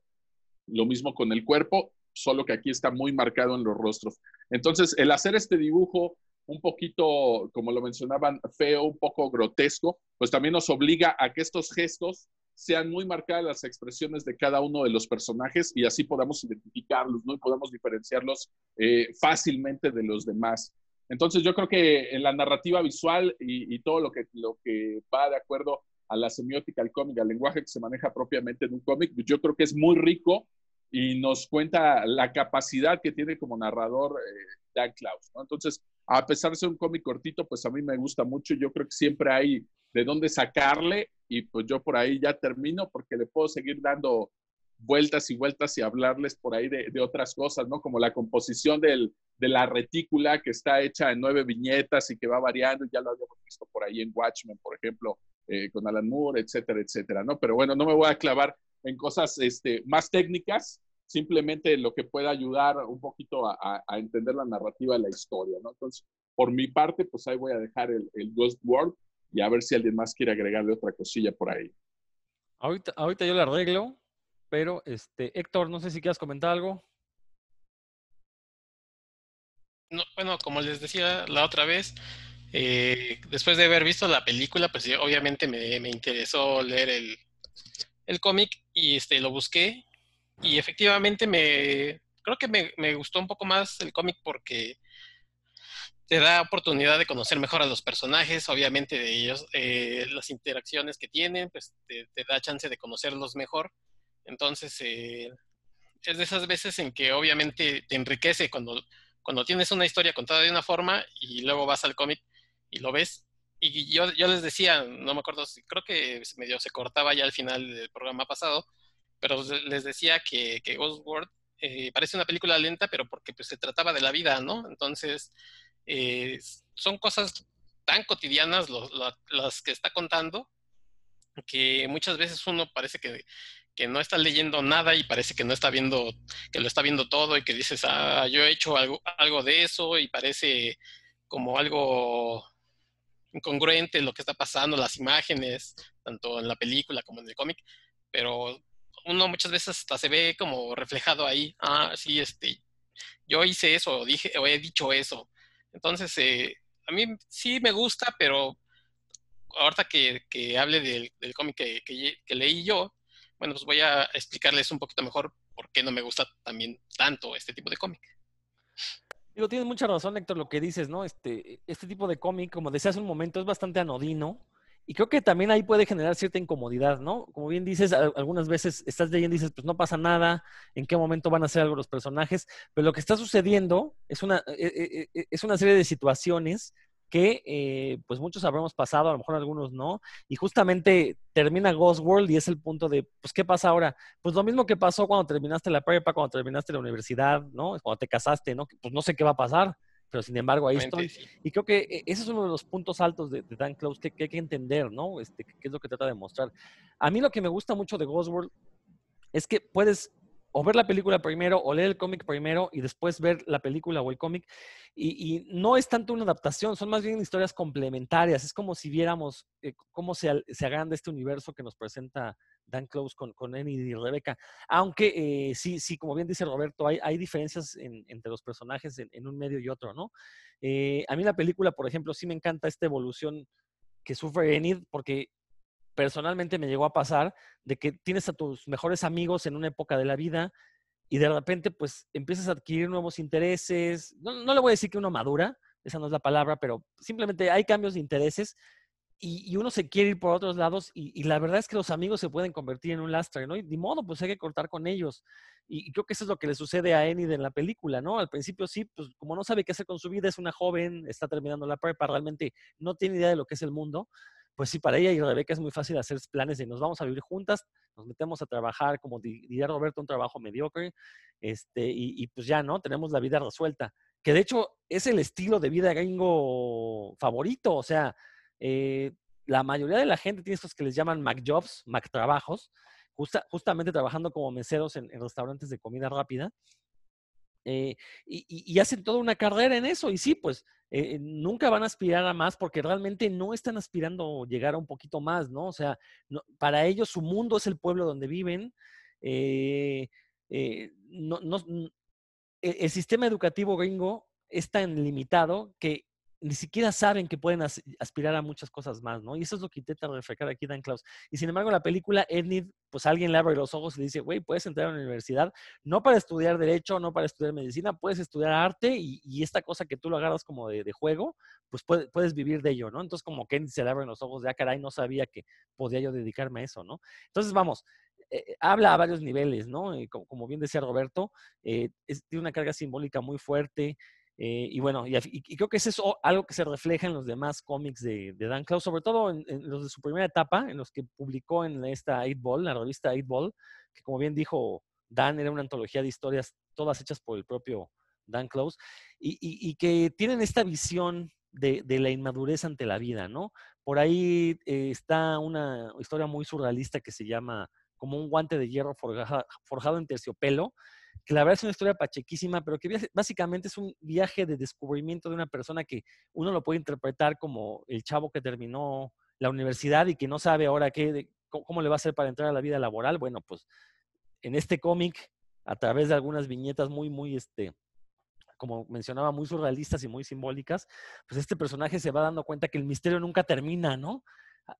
lo mismo con el cuerpo, solo que aquí está muy marcado en los rostros. Entonces, el hacer este dibujo un poquito, como lo mencionaban, feo, un poco grotesco, pues también nos obliga a que estos gestos sean muy marcadas las expresiones de cada uno de los personajes y así podamos identificarlos, ¿no? Y podamos diferenciarlos eh, fácilmente de los demás. Entonces yo creo que en la narrativa visual y, todo lo que, lo que va de acuerdo a la semiótica del cómic, al lenguaje que se maneja propiamente en un cómic, pues yo creo que es muy rico y nos cuenta la capacidad que tiene como narrador eh, Dan Klaus. Entonces, a pesar de ser un cómic cortito, pues a mí me gusta mucho. Yo creo que siempre hay de dónde sacarle y pues yo por ahí ya termino porque le puedo seguir dando vueltas y vueltas y hablarles por ahí de, otras cosas, ¿no? Como la composición del, de la retícula que está hecha en nueve viñetas y que va variando, ya lo habíamos visto por ahí en Watchmen, por ejemplo, eh, con Alan Moore, etcétera, etcétera, ¿no? Pero bueno, no me voy a clavar en cosas este, más técnicas, simplemente lo que pueda ayudar un poquito a, entender la narrativa de la historia, ¿no? Entonces, por mi parte, pues ahí voy a dejar el, el Ghost World y a ver si alguien más quiere agregarle otra cosilla por ahí. Ahorita, ahorita yo le arreglo. Pero, este, Héctor, no sé si quieras comentar algo. No, bueno, como les decía la otra vez, eh, después de haber visto la película, pues obviamente me, me interesó leer el, el cómic y este, lo busqué. Y efectivamente me creo que me, me gustó un poco más el cómic porque te da oportunidad de conocer mejor a los personajes, obviamente de ellos, eh, las interacciones que tienen, pues te, da chance de conocerlos mejor. Entonces, eh, es de esas veces en que obviamente te enriquece cuando, cuando tienes una historia contada de una forma y luego vas al cómic y lo ves. Y yo, yo les decía, no me acuerdo, creo que medio se cortaba ya al final del programa pasado, pero les decía que, que Ghost eh, parece una película lenta, pero porque pues, se trataba de la vida, ¿no? Entonces, eh, son cosas tan cotidianas las que está contando que muchas veces uno parece que, que no está leyendo nada y parece que no está viendo, que lo está viendo todo y que dices, ah, yo he hecho algo, algo de eso y parece como algo incongruente lo que está pasando, las imágenes, tanto en la película como en el cómic, pero uno muchas veces hasta se ve como reflejado ahí, ah, sí, este, yo hice eso, dije, o he dicho eso. Entonces, eh, a mí sí me gusta, pero ahorita que, que hable del, del cómic que, que, leí yo, bueno, pues voy a explicarles un poquito mejor por qué no me gusta también tanto este tipo de cómic. Digo, tienes mucha razón, Héctor, lo que dices, ¿no? Este, este tipo de cómic, como decías un momento, es bastante anodino. Y creo que también ahí puede generar cierta incomodidad, ¿no? Como bien dices, algunas veces estás leyendo y dices, pues no pasa nada, en qué momento van a hacer algo los personajes, pero lo que está sucediendo es una, e, e, e, es una serie de situaciones que eh, pues muchos habremos pasado, a lo mejor algunos no, y justamente termina Ghost World y es el punto de, pues, ¿qué pasa ahora? Pues lo mismo que pasó cuando terminaste la prepa, cuando terminaste la universidad, ¿no? Cuando te casaste, ¿no? Pues no sé qué va a pasar, pero sin embargo ahí estoy. Y creo que e, ese es uno de los puntos altos de, Dan Close que, que, hay que entender, ¿no? Este, qué es lo que trata de mostrar. A mí lo que me gusta mucho de Ghost World es que puedes o ver la película primero o leer el cómic primero y después ver la película o el cómic. Y, no es tanto una adaptación, son más bien historias complementarias. Es como si viéramos eh, cómo se, se agranda este universo que nos presenta Dan Close con, con y Rebecca. Aunque eh, sí, sí, como bien dice Roberto, hay, hay diferencias entre los personajes en, un medio y otro, ¿no? Eh, a mí la película, por ejemplo, sí me encanta esta evolución que sufre Enid, porque personalmente me llegó a pasar de que tienes a tus mejores amigos en una época de la vida y de repente pues empiezas a adquirir nuevos intereses. No, le voy a decir que uno madura, esa no es la palabra, pero simplemente hay cambios de intereses y, uno se quiere ir por otros lados y, la verdad es que los amigos se pueden convertir en un lastre, ¿no? Y de modo, pues hay que cortar con ellos. Y, creo que eso es lo que le sucede a Enid en la película, ¿no? Al principio sí, pues como no sabe qué hacer con su vida, es una joven, está terminando la prepa, realmente no tiene idea de lo que es el mundo pues sí, para ella y Rebeca es muy fácil hacer planes de nos vamos a vivir juntas, nos metemos a trabajar, como diría Roberto, un trabajo mediocre, este, y, pues ya, ¿no? Tenemos la vida resuelta. Que de hecho es el estilo de vida gringo favorito, o sea, eh, la mayoría de la gente tiene estos que les llaman Mac Jobs, Mac Trabajos, justamente trabajando como meseros en, restaurantes de comida rápida. Eh, y, hacen toda una carrera en eso. Y sí, pues eh, nunca van a aspirar a más porque realmente no están aspirando llegar a un poquito más, ¿no? O sea, para ellos su mundo es el pueblo donde viven. Eh, no, e, el sistema educativo gringo es tan limitado que ni siquiera saben que pueden aspirar a muchas cosas más, ¿no? Y eso es lo que intenta reflejar aquí Dan Klaus. Y sin embargo, la película, Ednid, pues alguien le abre los ojos y le dice, güey, puedes entrar a la universidad, no para estudiar derecho, no para estudiar medicina, puedes estudiar arte y, esta cosa que tú lo agarras como de, juego, pues puedes vivir de ello, ¿no? Entonces, como que se le abren los ojos de, ah, caray, no sabía que podía yo dedicarme a eso, ¿no? Entonces, vamos, eh, habla a varios niveles, ¿no? Eh, como, bien decía Roberto, eh, tiene una carga simbólica muy fuerte, eh, y bueno, y, creo que es eso algo que se refleja en los demás cómics de, Dan Klaus, sobre todo en, los de su primera etapa, en los que publicó en esta 8 Ball, la revista 8 Ball, que como bien dijo Dan, era una antología de historias todas hechas por el propio Dan Klaus, y, que tienen esta visión de, la inmadurez ante la vida, ¿no? Por ahí eh, está una historia muy surrealista que se llama como un guante de hierro forjado en terciopelo, que la verdad es una historia pachequísima, pero que básicamente es un viaje de descubrimiento de una persona que uno lo puede interpretar como el chavo que terminó la universidad y que no sabe ahora qué, cómo le va a hacer para entrar a la vida laboral. Bueno, pues en este cómic, a través de algunas viñetas muy, muy, este, como mencionaba, muy surrealistas y muy simbólicas, pues este personaje se va dando cuenta que el misterio nunca termina, ¿no?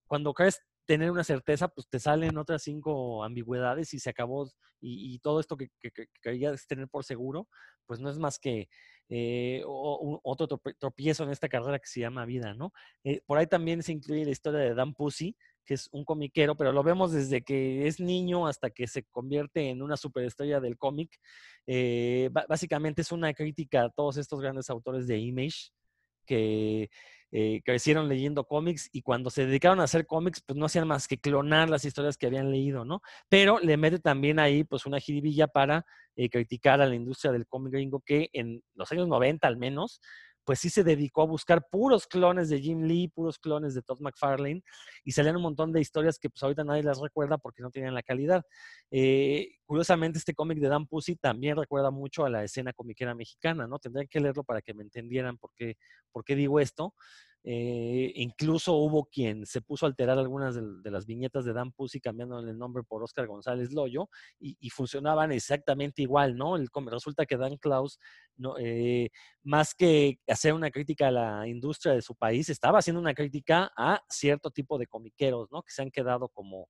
Cuando crees tener una certeza, pues te salen otras cinco ambigüedades y se acabó. Y, todo esto que, que, querías tener por seguro, pues no es más que eh, otro tropiezo en esta carrera que se llama vida, ¿no? Eh, por ahí también se incluye la historia de Dan Pussy, que es un comiquero, pero lo vemos desde que es niño hasta que se convierte en una superestrella del cómic. Eh, básicamente es una crítica a todos estos grandes autores de Image que eh, crecieron leyendo cómics y cuando se dedicaron a hacer cómics, pues no hacían más que clonar las historias que habían leído, ¿no? Pero le mete también ahí, pues, una jiribilla para eh, criticar a la industria del cómic gringo que en los años 90 al menos, pues sí se dedicó a buscar puros clones de Jim Lee, puros clones de Todd McFarlane, y salían un montón de historias que pues ahorita nadie las recuerda porque no tienen la calidad. Eh, curiosamente, este cómic de Dan Pussy también recuerda mucho a la escena comiquera mexicana, ¿no? Tendrían que leerlo para que me entendieran por qué, por qué digo esto. Eh, incluso hubo quien se puso a alterar algunas de, las viñetas de Dan Pussy cambiándole el nombre por Oscar González Loyo y, funcionaban exactamente igual, ¿no? Resulta que Dan Klaus, no, eh, más que hacer una crítica a la industria de su país, estaba haciendo una crítica a cierto tipo de comiqueros, ¿no? Que se han quedado como,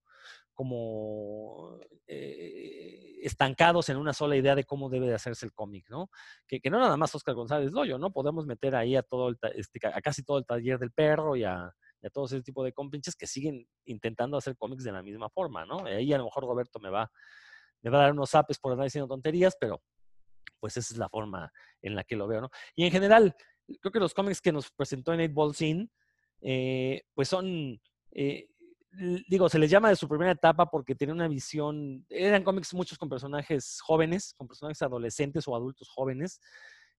como eh, estancados en una sola idea de cómo debe de hacerse el cómic, ¿no? Que, no nada más Oscar González Loyo, ¿no? Podemos meter ahí a todo el, este, a casi todo el taller del perro y a, y todo ese tipo de compinches que siguen intentando hacer cómics de la misma forma, ¿no? Ahí a lo mejor Roberto me va, me va a dar unos zapes por andar diciendo tonterías, pero pues esa es la forma en la que lo veo, ¿no? Y en general, creo que los cómics que nos presentó en 8 Ball Scene, pues son... Eh, digo, se les llama de su primera etapa porque tiene una visión, eran cómics muchos con personajes jóvenes, con personajes adolescentes o adultos jóvenes,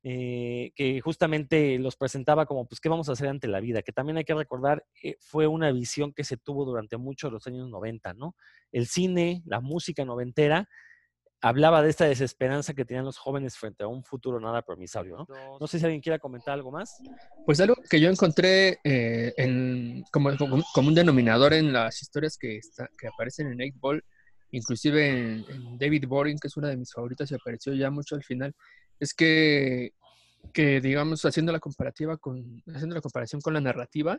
eh, que justamente los presentaba como, pues, ¿qué vamos a hacer ante la vida? Que también hay que recordar, eh, fue una visión que se tuvo durante muchos de los años 90, ¿no? El cine, la música noventera, hablaba de esta desesperanza que tenían los jóvenes frente a un futuro nada promisorio. ¿no? No sé si alguien quiera comentar algo más. Pues algo que yo encontré eh, en, como, como, un denominador en las historias que, que aparecen en 8 Ball, inclusive en, David Boring, que es una de mis favoritas y apareció ya mucho al final, es que, que digamos, haciendo la comparativa con, haciendo la comparación con la narrativa,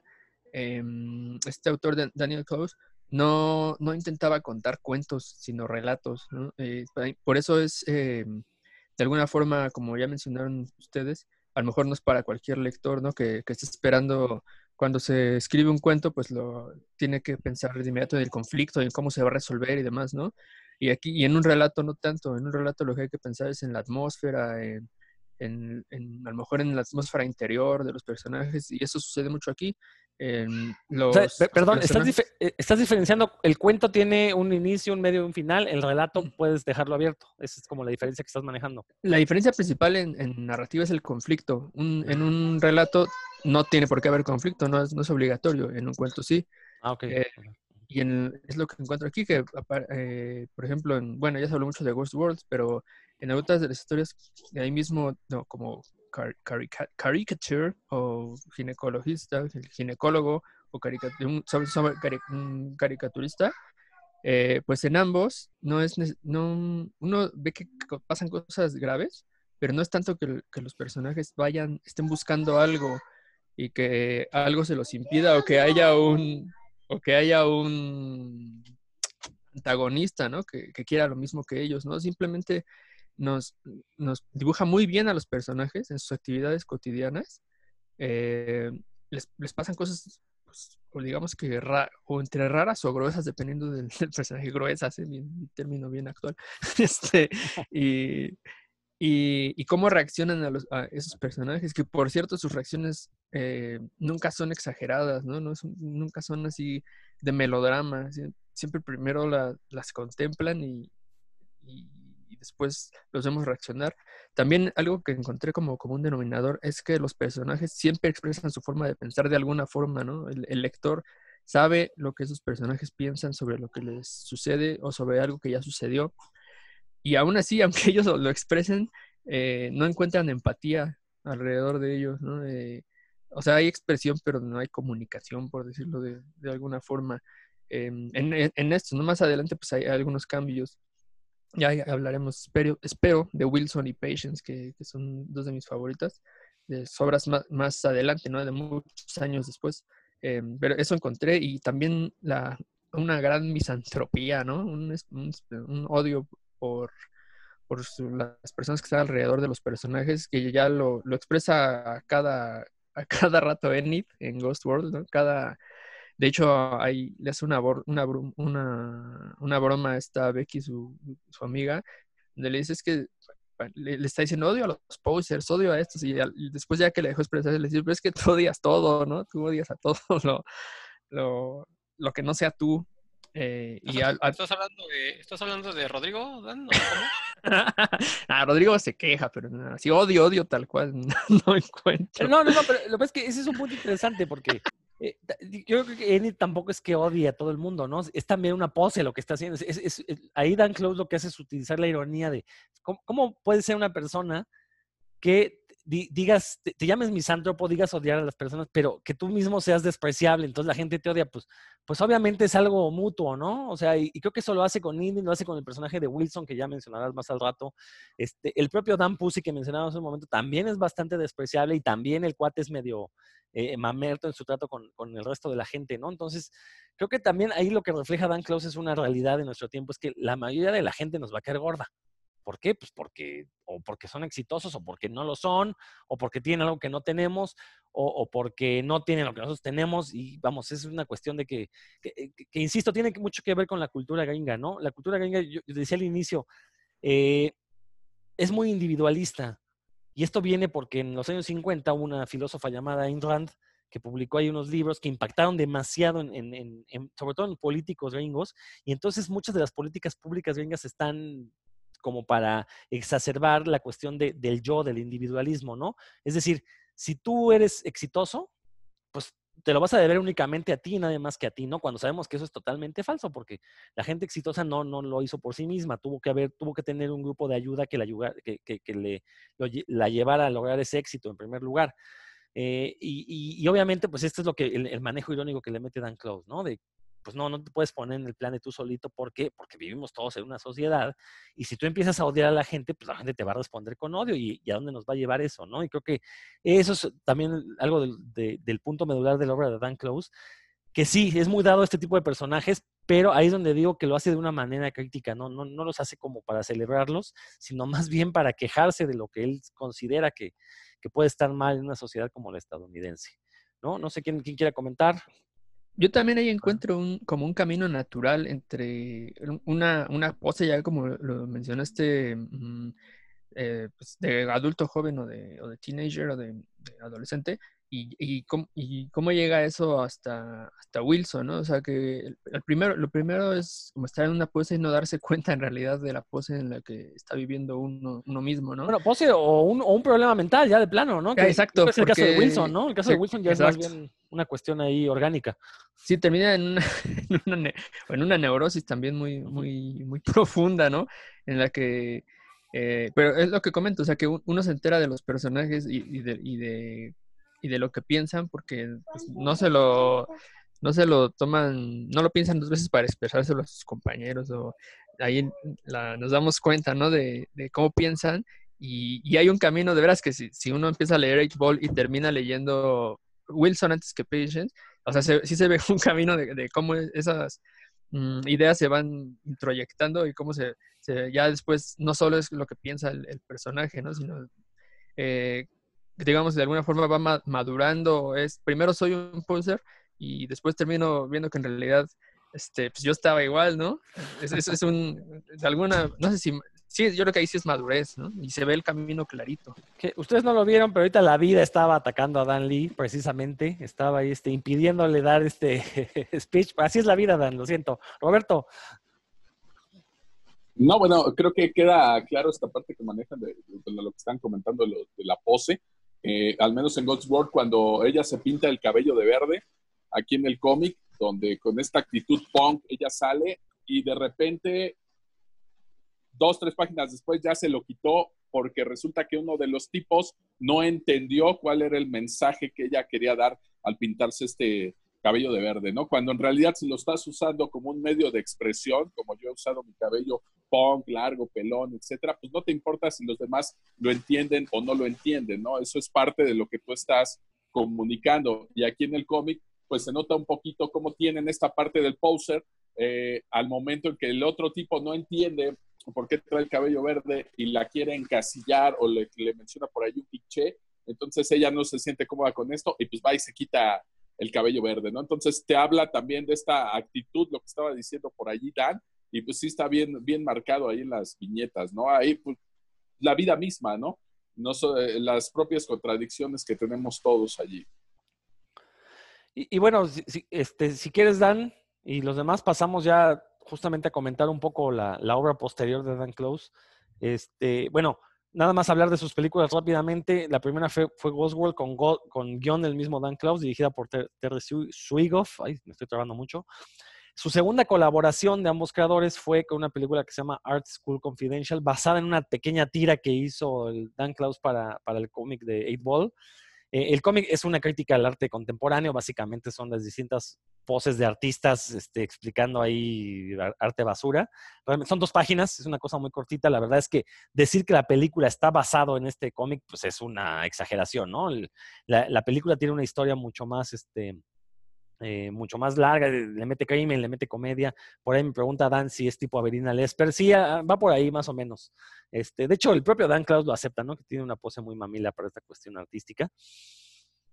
em, este autor, de Daniel Close, no, no intentaba contar cuentos, sino relatos. Eh, por eso es, eh, de alguna forma, como ya mencionaron ustedes, a lo mejor no es para cualquier lector ¿no? que, que esté esperando cuando se escribe un cuento, pues lo tiene que pensar de inmediato en el conflicto, en cómo se va a resolver y demás, ¿no? Y aquí, y en un relato no tanto, en un relato lo que hay que pensar es en la atmósfera, en, en, a lo mejor en la atmósfera interior de los personajes, y eso sucede mucho aquí. O sea, los pe- perdón, estás, eh, estás diferenciando, el cuento tiene un inicio, un medio y un final, el relato puedes dejarlo abierto. Esa es como la diferencia que estás manejando. La diferencia principal en, en narrativa es el conflicto. Un- en un relato no tiene por qué haber conflicto, no es, no es obligatorio. En un cuento sí. Ah, ok. Eh, Y en- es lo que encuentro aquí, que eh, por ejemplo, en- bueno, ya se habló mucho de Ghost Worlds, pero en otras de las historias de ahí mismo, no, como car- carica- caricature o ginecologista, ginecólogo o carica- un, un caricaturista, eh, pues en ambos no es no uno ve que pasan cosas graves, pero no es tanto que, que los personajes vayan, estén buscando algo y que algo se los impida o que haya un o que haya un antagonista, ¿no? Que, que quiera lo mismo que ellos, ¿no? Simplemente nos, nos dibuja muy bien a los personajes en sus actividades cotidianas. Eh, les, les pasan cosas, pues, o digamos que ra- o entre raras o gruesas, dependiendo del, del personaje. Gruesas, es mi término bien actual. este, y, y, y cómo reaccionan a, los, a esos personajes, que por cierto sus reacciones eh, nunca son exageradas, ¿no? no son- nunca son así de melodrama, sie- siempre primero la- las contemplan y, y- y después los vemos reaccionar. También algo que encontré como, como un denominador es que los personajes siempre expresan su forma de pensar de alguna forma, ¿no? El, lector sabe lo que esos personajes piensan sobre lo que les sucede o sobre algo que ya sucedió. Y aún así, aunque ellos lo expresen, eh, no encuentran empatía alrededor de ellos, ¿no? Eh, o sea, hay expresión, pero no hay comunicación, por decirlo de, de alguna forma. Em, en- en esto, ¿no? Más adelante, pues hay algunos cambios. Ya hablaremos, espero, espero de Wilson y Patience, que, que son dos de mis favoritas, de obras más, más adelante, ¿no? De muchos años después. Em, pero eso encontré y también la, una gran misantropía, ¿no? Un, odio por, por las personas que están alrededor de los personajes, que ya lo, lo expresa a cada, a cada rato Enid en Ghost World, ¿no? Cada, de hecho, ahí le hace una, una, bru- una, una broma a esta Becky, su, su amiga, donde le dice es que le, le está diciendo odio a los posers, odio a estos, y, al- y después ya que le dejó expresar, le dice, pero es que tú odias todo, ¿no? Tú odias a todo lo, lo, lo que no sea tú. eh, y al- al- ¿Estás hablando de, ¿Estás hablando de Rodrigo, ah, Rodrigo se queja, pero no, así odio, odio tal cual, no encuentro. No, no, no, pero lo que pasa es que ese es un punto interesante porque eh, yo creo que Enid tampoco es que odie a todo el mundo, ¿no? Es también una pose lo que está haciendo. Es, es- es- ahí Dan Close lo que hace es utilizar la ironía de cómo puede ser una persona que di- digas, te, llames misántropo, digas odiar a las personas, pero que tú mismo seas despreciable, entonces la gente te odia, pues, pues obviamente es algo mutuo, ¿no? O sea, y, creo que eso lo hace con Enid, lo hace con el personaje de Wilson, que ya mencionarás más al rato. Este, el propio Dan Pussy que mencionábamos hace un momento también es bastante despreciable y también el cuate es medio eh, mamerto en su trato con, con el resto de la gente, ¿no? Entonces, creo que también ahí lo que refleja Dan Close es una realidad de nuestro tiempo, es que la mayoría de la gente nos va a caer gorda. ¿Por qué? Pues porque o porque son exitosos o porque no lo son, o porque tienen algo que no tenemos, o, porque no tienen lo que nosotros tenemos. Y vamos, es una cuestión de que, que, que- que, insisto, tiene mucho que ver con la cultura gringa, ¿no? La cultura gringa, yo, decía al inicio, eh, es muy individualista. Y esto viene porque en los años 50 hubo una filósofa llamada Ayn Rand que publicó ahí unos libros que impactaron demasiado, en- en- en- sobre todo en políticos gringos, y entonces muchas de las políticas públicas gringas están como para exacerbar la cuestión de- del yo, del individualismo, ¿no? Es decir, si tú eres exitoso, pues te lo vas a deber únicamente a ti, nadie más que a ti, ¿no? Cuando sabemos que eso es totalmente falso, porque la gente exitosa no, no lo hizo por sí misma, tuvo que haber, tuvo que tener un grupo de ayuda que, la, que, que- le, la llevara a lograr ese éxito en primer lugar. Eh, y, y- obviamente, pues esto es lo que el, manejo irónico que le mete Dan Close, ¿no? Pues no, no te puedes poner en el plan de tú solito, ¿por qué? Porque vivimos todos en una sociedad y si tú empiezas a odiar a la gente, pues la gente te va a responder con odio y, a dónde nos va a llevar eso, ¿no? Y creo que eso es también algo del, de- punto medular de la obra de Dan Close, que sí, es muy dado este tipo de personajes, pero ahí es donde digo que lo hace de una manera crítica, ¿no? No, no los hace como para celebrarlos, sino más bien para quejarse de lo que él considera que, que puede estar mal en una sociedad como la estadounidense, ¿no? No sé quién, quién quiera comentar. Yo también ahí encuentro un, como un camino natural entre un- una, una pose, ya como lo mencionaste, mm, eh, pues, de adulto joven o de, o de teenager o de, de adolescente, y, cómo, y, cómo, llega eso hasta, hasta Wilson, ¿no? O sea, que el, primero, lo primero es como estar en una pose y no darse cuenta en realidad de la pose en la que está viviendo uno, uno mismo, ¿no? Bueno, pose o un, o un, problema mental ya de plano, ¿no? Que, exacto. Es el caso de Wilson, ¿no? El caso de Wilson ya es más bien una cuestión ahí orgánica. Sí, termina en una, en una, neurosis también muy, muy, muy profunda, ¿no? En la que... Eh, pero es lo que comento, o sea, que uno se entera de los personajes y, y, de, y de y de lo que piensan porque pues, no se lo no se lo toman, no lo piensan dos veces para expresárselo a sus compañeros o ahí nos damos cuenta, ¿no? De, cómo piensan y, hay un camino de veras que si, si uno empieza a leer H-Ball y termina leyendo Wilson antes que Patience, o sea, sí se ve un camino de, cómo esas mm, ideas se van introyectando y cómo se, ya después no solo es lo que piensa el, personaje, ¿no? Sino eh, digamos, de alguna forma va madurando. Es, primero soy un poser y después termino viendo que en realidad este, pues yo estaba igual, ¿no? Eso es, es, un, de alguna, no sé si, sí, yo creo que ahí sí es madurez, ¿no? Y se ve el camino clarito. Que ustedes no lo vieron, pero ahorita la vida estaba atacando a Dan Lee, precisamente, estaba ahí este, impidiéndole dar este speech. Así es la vida, Dan, lo siento. Roberto. No, bueno, creo que queda claro esta parte que manejan de, lo que están comentando de la pose. Eh, al menos en God's World, cuando ella se pinta el cabello de verde, aquí en el cómic, donde con esta actitud punk ella sale y de repente, dos, tres páginas después ya se lo quitó porque resulta que uno de los tipos no entendió cuál era el mensaje que ella quería dar al pintarse este, cabello de verde, ¿no? Cuando en realidad si lo estás usando como un medio de expresión, como yo he usado mi cabello punk, largo, pelón, etcétera, pues no te importa si los demás lo entienden o no lo entienden, ¿no? Eso es parte de lo que tú estás comunicando. Y aquí en el cómic, pues se nota un poquito cómo tienen esta parte del poser eh, al momento en que el otro tipo no entiende por qué trae el cabello verde y la quiere encasillar o le, menciona por ahí un cliché, entonces ella no se siente cómoda con esto y pues va y se quita el cabello verde, ¿no? Entonces te habla también de esta actitud, lo que estaba diciendo por allí Dan, y pues sí está bien, bien marcado ahí en las viñetas, ¿no? Ahí pues la vida misma, ¿no? no eh, las propias contradicciones que tenemos todos allí. Y, bueno, si, este, si quieres, Dan, y los demás pasamos ya justamente a comentar un poco la, la obra posterior de Dan Close. Este, bueno, nada más hablar de sus películas rápidamente. La primera fue, fue Ghost World con, con guion del mismo Dan Klaus, dirigida por Terry Swigoff. Ay, me estoy trabando mucho. Su segunda colaboración de ambos creadores fue con una película que se llama Art School Confidential, basada en una pequeña tira que hizo Dan Klaus para, para el cómic de 8 Ball. Eh, el cómic es una crítica al arte contemporáneo, básicamente son las distintas poses de artistas este, explicando ahí arte basura. son dos páginas, es una cosa muy cortita. La verdad es que decir que la película está basado en este cómic, pues es una exageración, ¿no? La, película tiene una historia mucho más, este, eh, mucho más larga, le mete crimen, le mete comedia. Por ahí me pregunta Dan si es tipo Averina Lesper. Sí, ah, va por ahí más o menos. Este, de hecho, el propio Dan Klaus lo acepta, ¿no? Que tiene una pose muy mamila para esta cuestión artística.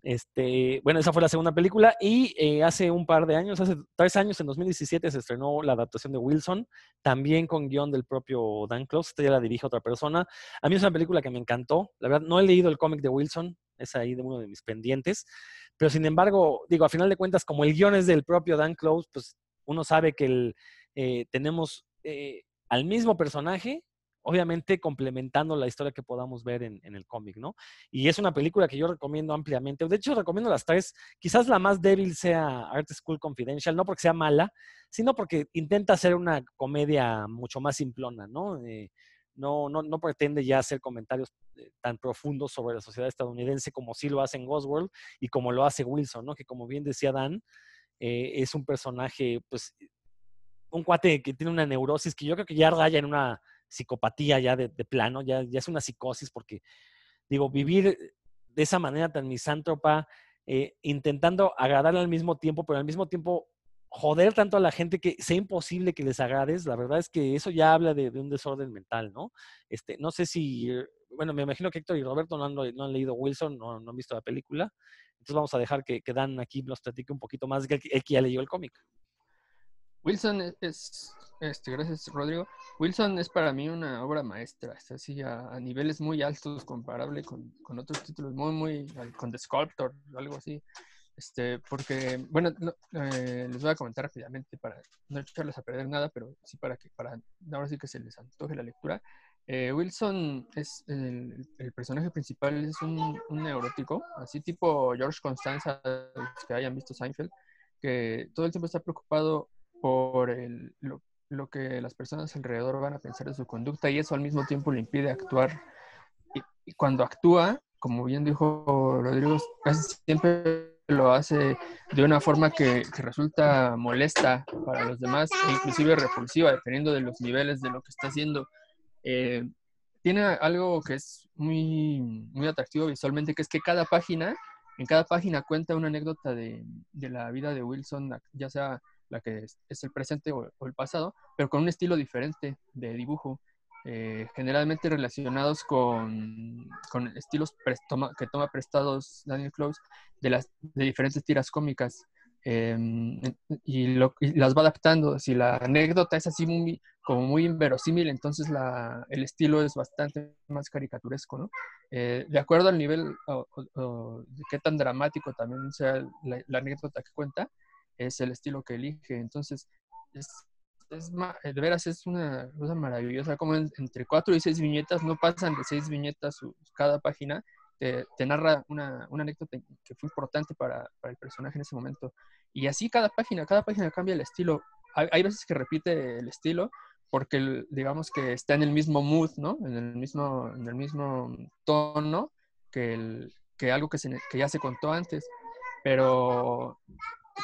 Este, bueno, esa fue la segunda película y eh, hace un par de años, hace tres años, en 2017, se estrenó la adaptación de Wilson, también con guion del propio Dan Close, esta ya la dirige otra persona. A mí es una película que me encantó, la verdad, no he leído el cómic de Wilson, es ahí de uno de mis pendientes, pero sin embargo, digo, a final de cuentas, como el guion es del propio Dan Close, pues uno sabe que eh, tenemos eh, al mismo personaje, obviamente complementando la historia que podamos ver en, el cómic, ¿no? Y es una película que yo recomiendo ampliamente. De hecho, recomiendo las tres. Quizás la más débil sea Art School Confidential, no porque sea mala, sino porque intenta hacer una comedia mucho más simplona, ¿no? Eh, no, no, no, pretende ya hacer comentarios eh, tan profundos sobre la sociedad estadounidense como sí lo hace en World y como lo hace Wilson, ¿no? Que como bien decía Dan, eh, es un personaje, pues, un cuate que tiene una neurosis que yo creo que ya raya en una psicopatía ya de, plano, ya, es una psicosis porque, digo, vivir de esa manera tan misántropa, eh, intentando agradar al mismo tiempo, pero al mismo tiempo joder tanto a la gente que sea imposible que les agrades, la verdad es que eso ya habla de, un desorden mental, ¿no? Este, no sé si, bueno, me imagino que Héctor y Roberto no han, leído Wilson, no, no, han visto la película, entonces vamos a dejar que, Dan aquí nos platique un poquito más, que él que ya leyó el cómic. Wilson es, este, gracias Rodrigo. Wilson es para mí una obra maestra, es así a, niveles muy altos, comparable con, con, otros títulos, muy, muy, con The Sculptor, algo así. Este, porque, bueno, eh, les voy a comentar rápidamente para no echarles a perder nada, pero sí para que, para ahora sí que se les antoje la lectura. Eh, Wilson es el, personaje principal, es un, neurótico, así tipo George Constanza, los que hayan visto Seinfeld, que todo el tiempo está preocupado por lo, que las personas alrededor van a pensar de su conducta y eso al mismo tiempo le impide actuar. Y, cuando actúa, como bien dijo Rodrigo, casi siempre lo hace de una forma que, resulta molesta para los demás e inclusive repulsiva, dependiendo de los niveles de lo que está haciendo. Eh, tiene algo que es muy, muy atractivo visualmente, que es que cada página, en cada página cuenta una anécdota de, de la vida de Wilson, ya sea la que es, el presente o, el pasado, pero con un estilo diferente de dibujo, eh, generalmente relacionados con, con estilos que toma prestados Daniel Close de, las, de diferentes tiras cómicas. Em, y, lo, las va adaptando. Si la anécdota es así muy, como muy inverosímil, entonces la, el estilo es bastante más caricaturesco, ¿no? Eh, de acuerdo al nivel o, de qué tan dramático también sea la, anécdota que cuenta, es el estilo que elige. Entonces, es, es de veras es una cosa maravillosa, como entre cuatro y seis viñetas, no pasan de seis viñetas cada página, te, narra una, una, anécdota que fue importante para, para, el personaje en ese momento. Y así cada página, cada página cambia el estilo. Hay, hay veces que repite el estilo porque digamos que está en el mismo mood, ¿no? En el mismo, en el mismo tono que, el, que algo que, se, que ya se contó antes. Pero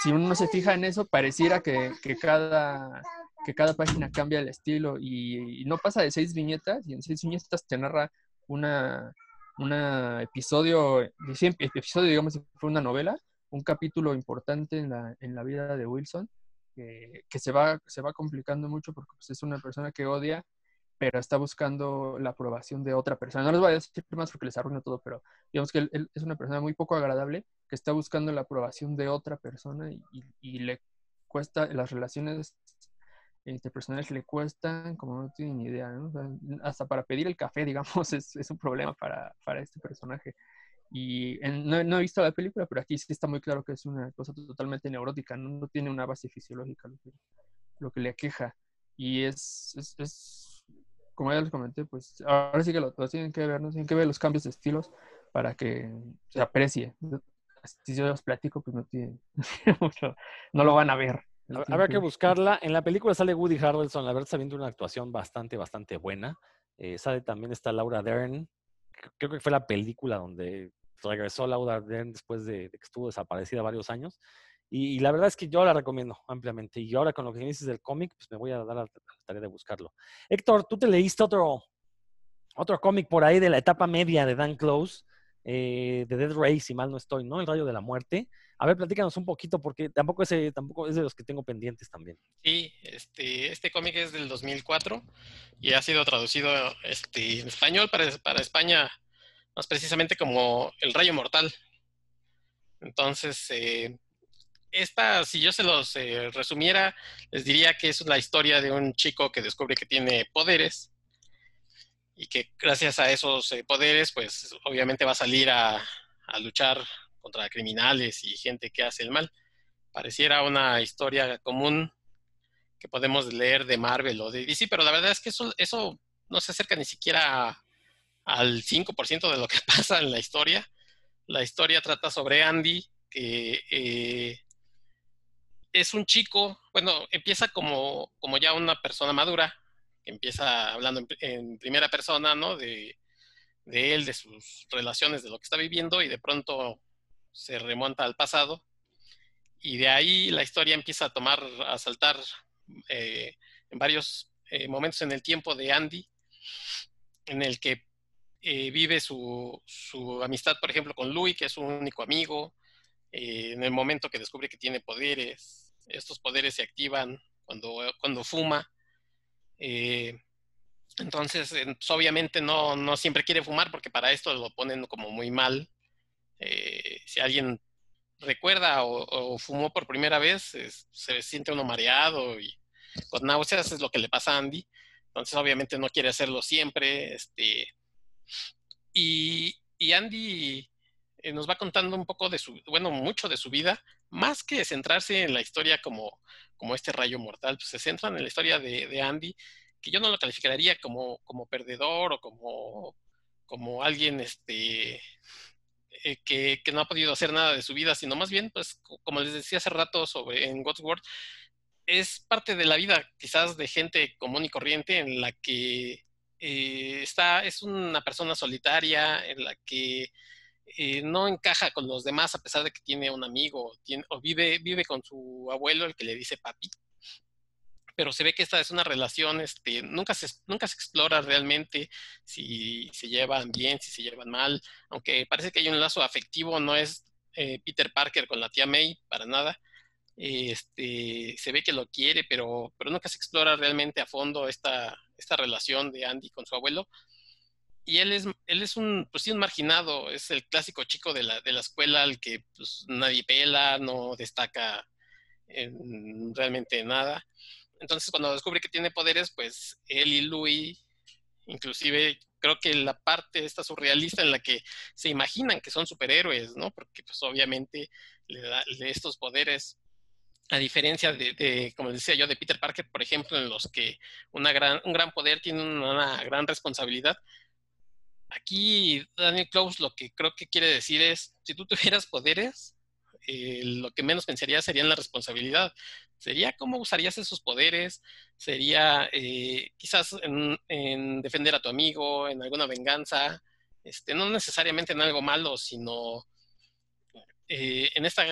si uno no se fija en eso, pareciera que, cada, que cada página cambia el estilo y, no pasa de seis viñetas y en seis viñetas te narra una, una episodio, episodio digamos fue una novela, un capítulo importante en la, en la vida de Wilson, que, que se, va, se va complicando mucho porque pues, es una persona que odia, pero está buscando la aprobación de otra persona. No les voy a decir más porque les arruino todo, pero digamos que él, es una persona muy poco agradable que está buscando la aprobación de otra persona y, le cuesta las relaciones interpersonales le cuestan, como no tienen idea, hasta para pedir el café, digamos, es, un problema para, para, este personaje. Y no, no, he visto la película, pero aquí sí está muy claro que es una cosa totalmente neurótica, no, tiene una base fisiológica lo que, lo que le aqueja. Y es, es, es, como ya les comenté, pues ahora sí que lo, tienen que ver, ¿no? tienen que ver los cambios de estilos para que se aprecie. Si yo los platico, pues no tiene mucho, no lo van a ver. Habrá que buscarla. En la película sale Woody Harrelson, la verdad está viendo una actuación bastante, bastante buena. Eh, sale también está Laura Dern. Creo que fue la película donde regresó Laura Dern después de, que estuvo desaparecida varios años. Y, la verdad es que yo la recomiendo ampliamente. Y ahora con lo que dices del cómic, pues me voy a dar la tarea de buscarlo. Héctor, tú te leíste otro, otro cómic por ahí de la etapa media de Dan Close, eh, de Dead Race, si mal no estoy, ¿no? El Rayo de la Muerte. A ver, platícanos un poquito, porque tampoco, ese, tampoco es de los que tengo pendientes también. Sí, este, este cómic es del 2004 y ha sido traducido este, en español para, para España, más precisamente como El Rayo Mortal. Entonces, eh, esta, si yo se los eh, resumiera, les diría que es la historia de un chico que descubre que tiene poderes y que gracias a esos eh, poderes, pues obviamente va a salir a, a luchar contra criminales y gente que hace el mal. Pareciera una historia común que podemos leer de Marvel o de DC, pero la verdad es que eso, eso no se acerca ni siquiera al 5% de lo que pasa en la historia. La historia trata sobre Andy, que eh, es un chico, bueno, empieza como, como ya una persona madura, que empieza hablando en, primera persona, ¿no? De, de él, de sus relaciones, de lo que está viviendo, y de pronto se remonta al pasado y de ahí la historia empieza a tomar, a saltar eh, en varios eh, momentos en el tiempo de Andy, en el que eh, vive su, su, amistad, por ejemplo, con Louis, que es su único amigo, en el momento que descubre que tiene poderes, estos poderes se activan cuando, cuando fuma. entonces, pues, obviamente no, no siempre quiere fumar porque para esto lo ponen como muy mal, eh, si alguien recuerda o, fumó por primera vez, se siente uno mareado y con náuseas es lo que le pasa a Andy. Entonces, obviamente no quiere hacerlo siempre. Este, y, y Andy eh, nos va contando un poco de su, bueno, mucho de su vida, más que centrarse en la historia como, como este rayo mortal, pues se centran en la historia de, Andy, que yo no lo calificaría como, como perdedor o como, como alguien este, eh, que, que, no ha podido hacer nada de su vida, sino más bien, pues, como les decía hace rato sobre en God's es parte de la vida quizás de gente común y corriente en la que eh, está, es una persona solitaria, en la que no encaja con los demás a pesar de que tiene un amigo o vive, vive con su abuelo, el que le dice papi. Pero se ve que esta es una relación, este, nunca, se, nunca se explora realmente si se llevan bien, si se llevan mal, aunque parece que hay un lazo afectivo, no es eh, Peter Parker con la tía May para nada. Este, se ve que lo quiere, pero, pero nunca se explora realmente a fondo esta, esta relación de Andy con su abuelo y él es, él es un, pues sí, un marginado, es el clásico chico de la, de la escuela al que pues, nadie pela, no destaca en realmente nada. Entonces, cuando descubre que tiene poderes, pues él y Louis, inclusive creo que la parte esta surrealista en la que se imaginan que son superhéroes, ¿no? Porque pues obviamente le da estos poderes, a diferencia de, de, como decía yo, de Peter Parker, por ejemplo, en los que una gran, un gran poder tiene una gran responsabilidad, aquí Daniel Close lo que creo que quiere decir es, si tú tuvieras poderes, eh, lo que menos pensaría sería en la responsabilidad. Sería cómo usarías esos poderes, sería eh, quizás en, defender a tu amigo, en alguna venganza, este, no necesariamente en algo malo, sino eh, en esta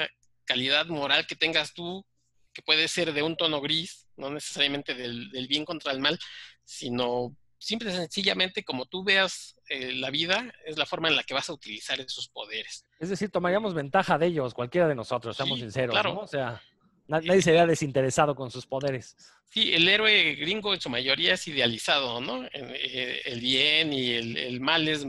calidad moral que tengas tú, que puede ser de un tono gris, no necesariamente del, del bien contra el mal, sino simple y sencillamente como tú veas eh, la vida, es la forma en la que vas a utilizar esos poderes. Es decir, tomaríamos ventaja de ellos, cualquiera de nosotros, seamos sinceros, claro. O sea, nadie sería desinteresado con sus poderes. Sí, el héroe gringo en su mayoría es idealizado, ¿no? Eh, el bien y el, mal es,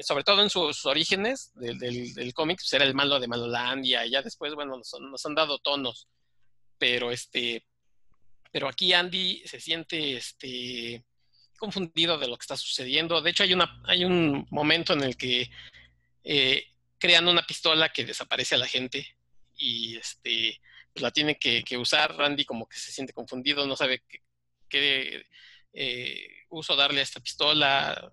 sobre todo en sus orígenes del, del, cómic, pues era el malo de Malolandia, y ya después, bueno, nos, nos han dado tonos, pero este, pero aquí Andy se siente, este, confundido de lo que está sucediendo. De hecho, hay, una, hay un momento en el que eh, crean una pistola que desaparece a la gente y este, pues la tiene que, usar. Randy como que se siente confundido, no sabe qué, eh, uso darle a esta pistola.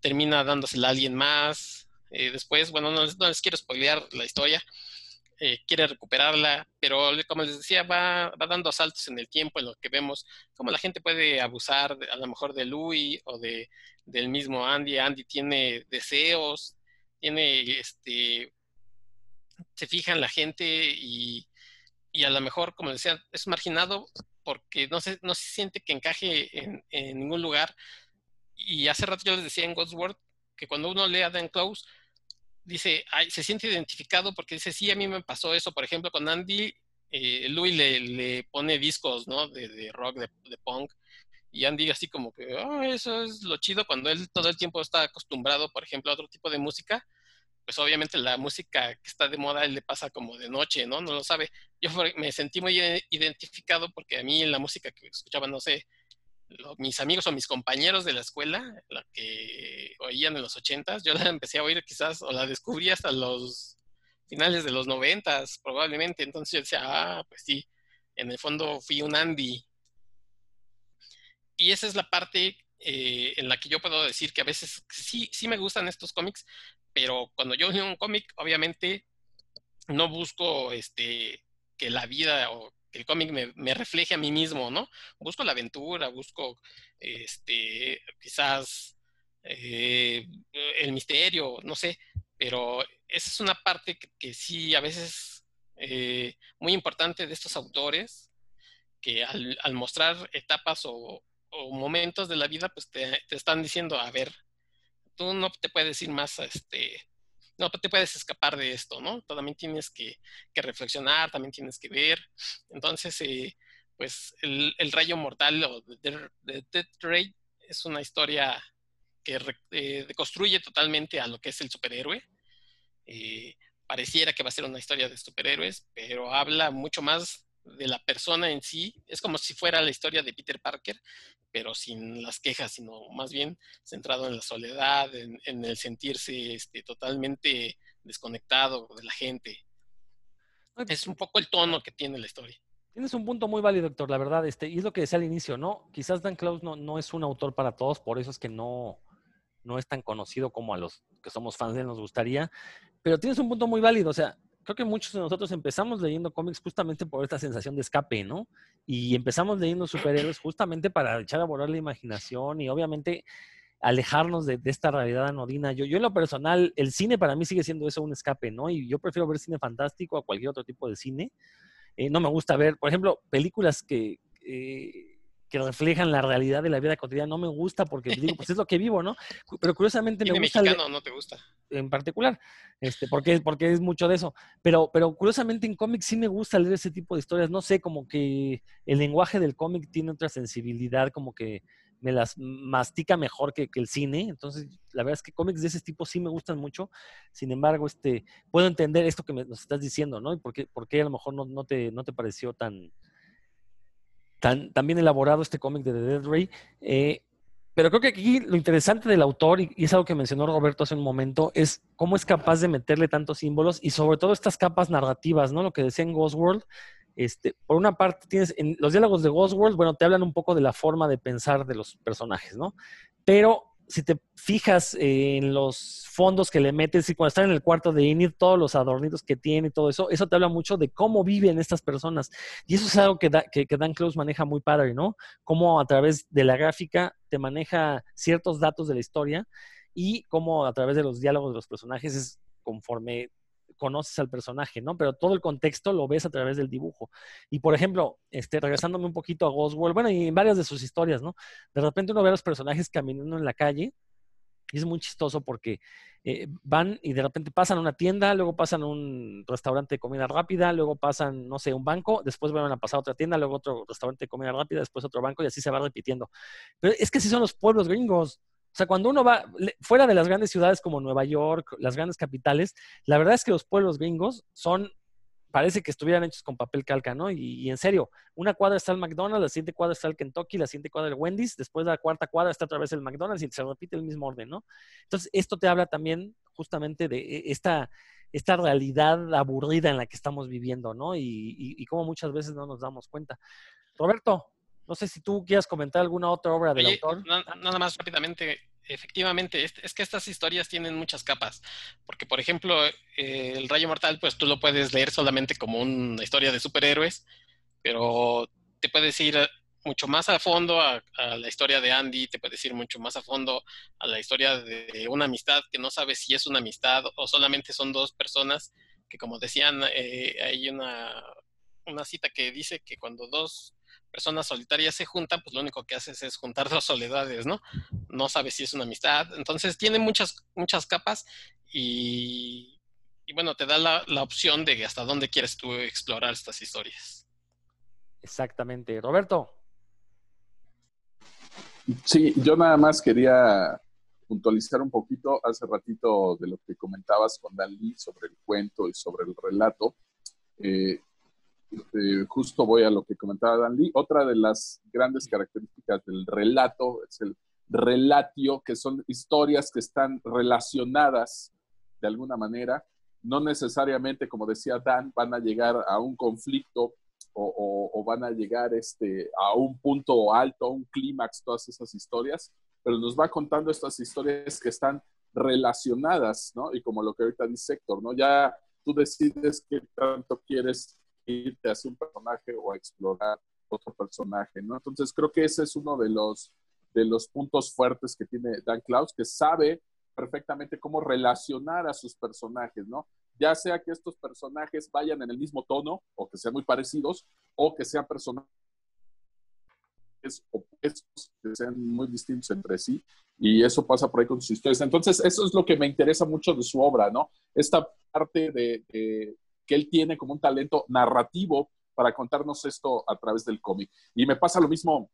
Termina dándosela a alguien más. Eh, después, bueno, no, no les quiero spoilear la historia, eh, quiere recuperarla, pero como les decía, va, dando saltos en el tiempo en lo que vemos cómo la gente puede abusar a lo mejor de Louis o de, del mismo Andy. Andy tiene deseos, tiene, este, se fija en la gente y, y a lo mejor, como les decía, es marginado porque no se, no se siente que encaje en, ningún lugar. Y hace rato yo les decía en World que cuando uno lee a Dan Close, dice, se siente identificado porque dice, sí, a mí me pasó eso, por ejemplo, con Andy, eh, Louis le, pone discos, ¿no? De, rock, de, punk, y Andy así como que, oh, eso es lo chido cuando él todo el tiempo está acostumbrado, por ejemplo, a otro tipo de música, pues obviamente la música que está de moda él le pasa como de noche, ¿no? No lo sabe. Yo me sentí muy identificado porque a mí la música que escuchaba, no sé, mis amigos o mis compañeros de la escuela, la que oían en los ochentas, yo la empecé a oír quizás, o la descubrí hasta los finales de los noventas, probablemente. Entonces yo decía, ah, pues sí, en el fondo fui un Andy. Y esa es la parte eh, en la que yo puedo decir que a veces sí, sí me gustan estos cómics, pero cuando yo leo un cómic, obviamente no busco este, que la vida o el cómic me, refleje a mí mismo, ¿no? Busco la aventura, busco, este, quizás eh, el misterio, no sé, pero esa es una parte que, sí a veces eh, muy importante de estos autores, que al, mostrar etapas o, momentos de la vida, pues te, te, están diciendo, a ver, tú no te puedes ir más, este, no te puedes escapar de esto, ¿no? También tienes que, reflexionar, también tienes que ver. Entonces, eh, pues el, rayo mortal o de Death Ray es una historia que eh, totalmente a lo que es el superhéroe. Eh, pareciera que va a ser una historia de superhéroes, pero habla mucho más de la persona en sí. Es como si fuera la historia de Peter Parker, pero sin las quejas, sino más bien centrado en la soledad, en, el sentirse este, totalmente desconectado de la gente. Es un poco el tono que tiene la historia. Tienes un punto muy válido, doctor, la verdad, este, y es lo que decía al inicio, ¿no? Quizás Dan Klaus no, no es un autor para todos, por eso es que no, no es tan conocido como a los que somos fans de él nos gustaría, pero tienes un punto muy válido, o sea, creo que muchos de nosotros empezamos leyendo cómics justamente por esta sensación de escape, ¿no? Y empezamos leyendo superhéroes justamente para echar a volar la imaginación y obviamente alejarnos de, esta realidad anodina. Yo, yo en lo personal, el cine para mí sigue siendo eso un escape, ¿no? Y yo prefiero ver cine fantástico a cualquier otro tipo de cine. Eh, no me gusta ver, por ejemplo, películas que... Eh, que reflejan la realidad de la vida cotidiana. No me gusta porque digo, pues es lo que vivo, ¿no? Pero curiosamente me gusta. mexicano no te gusta? En particular, este, porque, porque es mucho de eso. Pero, pero curiosamente en cómics sí me gusta leer ese tipo de historias. No sé, como que el lenguaje del cómic tiene otra sensibilidad, como que me las mastica mejor que, el cine. Entonces, la verdad es que cómics de ese tipo sí me gustan mucho. Sin embargo, este, puedo entender esto que me, nos estás diciendo, ¿no? Y por qué, por qué a lo mejor no, no, te, no te pareció tan, tan, bien elaborado este cómic de The Dead Ray. Eh, pero creo que aquí lo interesante del autor, y, es algo que mencionó Roberto hace un momento, es cómo es capaz de meterle tantos símbolos y sobre todo estas capas narrativas, ¿no? Lo que decía en Ghost World. Este, por una parte, tienes en los diálogos de Ghost World, bueno, te hablan un poco de la forma de pensar de los personajes, ¿no? Pero si te fijas en los fondos que le metes y cuando están en el cuarto de Inid, todos los adornitos que tiene y todo eso, eso te habla mucho de cómo viven estas personas. Y eso es algo que, que, Dan Close maneja muy padre, ¿no? Cómo a través de la gráfica te maneja ciertos datos de la historia y cómo a través de los diálogos de los personajes es conforme conoces al personaje, ¿no? Pero todo el contexto lo ves a través del dibujo. Y por ejemplo, este, regresándome un poquito a Ghost World, bueno, y en varias de sus historias, ¿no? De repente uno ve a los personajes caminando en la calle y es muy chistoso porque eh, van y de repente pasan a una tienda, luego pasan a un restaurante de comida rápida, luego pasan, no sé, un banco, después vuelven a pasar a otra tienda, luego otro restaurante de comida rápida, después otro banco y así se va repitiendo. Pero es que así son los pueblos gringos. O sea, cuando uno va fuera de las grandes ciudades como Nueva York, las grandes capitales, la verdad es que los pueblos gringos son, parece que estuvieran hechos con papel calca, ¿no? Y, en serio, una cuadra está el McDonald's, la siguiente cuadra está el Kentucky, la siguiente cuadra el Wendy's, después de la cuarta cuadra está otra vez el McDonald's y se repite el mismo orden, ¿no? Entonces, esto te habla también justamente de e, esta, esta realidad aburrida en la que estamos viviendo, ¿no? Y, y, cómo muchas veces no nos damos cuenta. Roberto, no sé si tú quieras comentar alguna otra obra del autor. nada más rápidamente. Efectivamente, es, que estas historias tienen muchas capas, porque por ejemplo, eh, el Rayo Mortal, pues tú lo puedes leer solamente como una historia de superhéroes, pero te puedes ir mucho más a fondo a, la historia de Andy, te puedes ir mucho más a fondo a la historia de una amistad que no sabes si es una amistad o solamente son dos personas, que como decían, eh, hay una, una cita que dice que cuando dos personas solitarias se juntan, pues lo único que haces es juntar dos soledades, ¿no? No sabes si es una amistad. Entonces tiene muchas, muchas capas y, bueno, te da la, la, opción de hasta dónde quieres tú explorar estas historias. Exactamente. Roberto. Sí, yo nada más quería puntualizar un poquito hace ratito de lo que comentabas con Dan Lee sobre el cuento y sobre el relato. Eh, este, justo voy a lo que comentaba Dan Lee. Otra de las grandes características del relato es el relatio, que son historias que están relacionadas de alguna manera. No necesariamente, como decía Dan, van a llegar a un conflicto o, van a llegar este, a un punto alto, a un clímax, todas esas historias, pero nos va contando estas historias que están relacionadas, ¿no? Y como lo que ahorita dice Héctor, ¿no? Ya tú decides qué tanto quieres irte hacia un personaje o a explorar otro personaje, ¿no? Entonces creo que ese es uno de los, de los puntos fuertes que tiene Dan Klaus, que sabe perfectamente cómo relacionar a sus personajes, ¿no? Ya sea que estos personajes vayan en el mismo tono o que sean muy parecidos o que sean personajes opuestos, que sean muy distintos entre sí y eso pasa por ahí con sus historias. Entonces, eso es lo que me interesa mucho de su obra, ¿no? Esta parte de, que él tiene como un talento narrativo para contarnos esto a través del cómic. Y me pasa lo mismo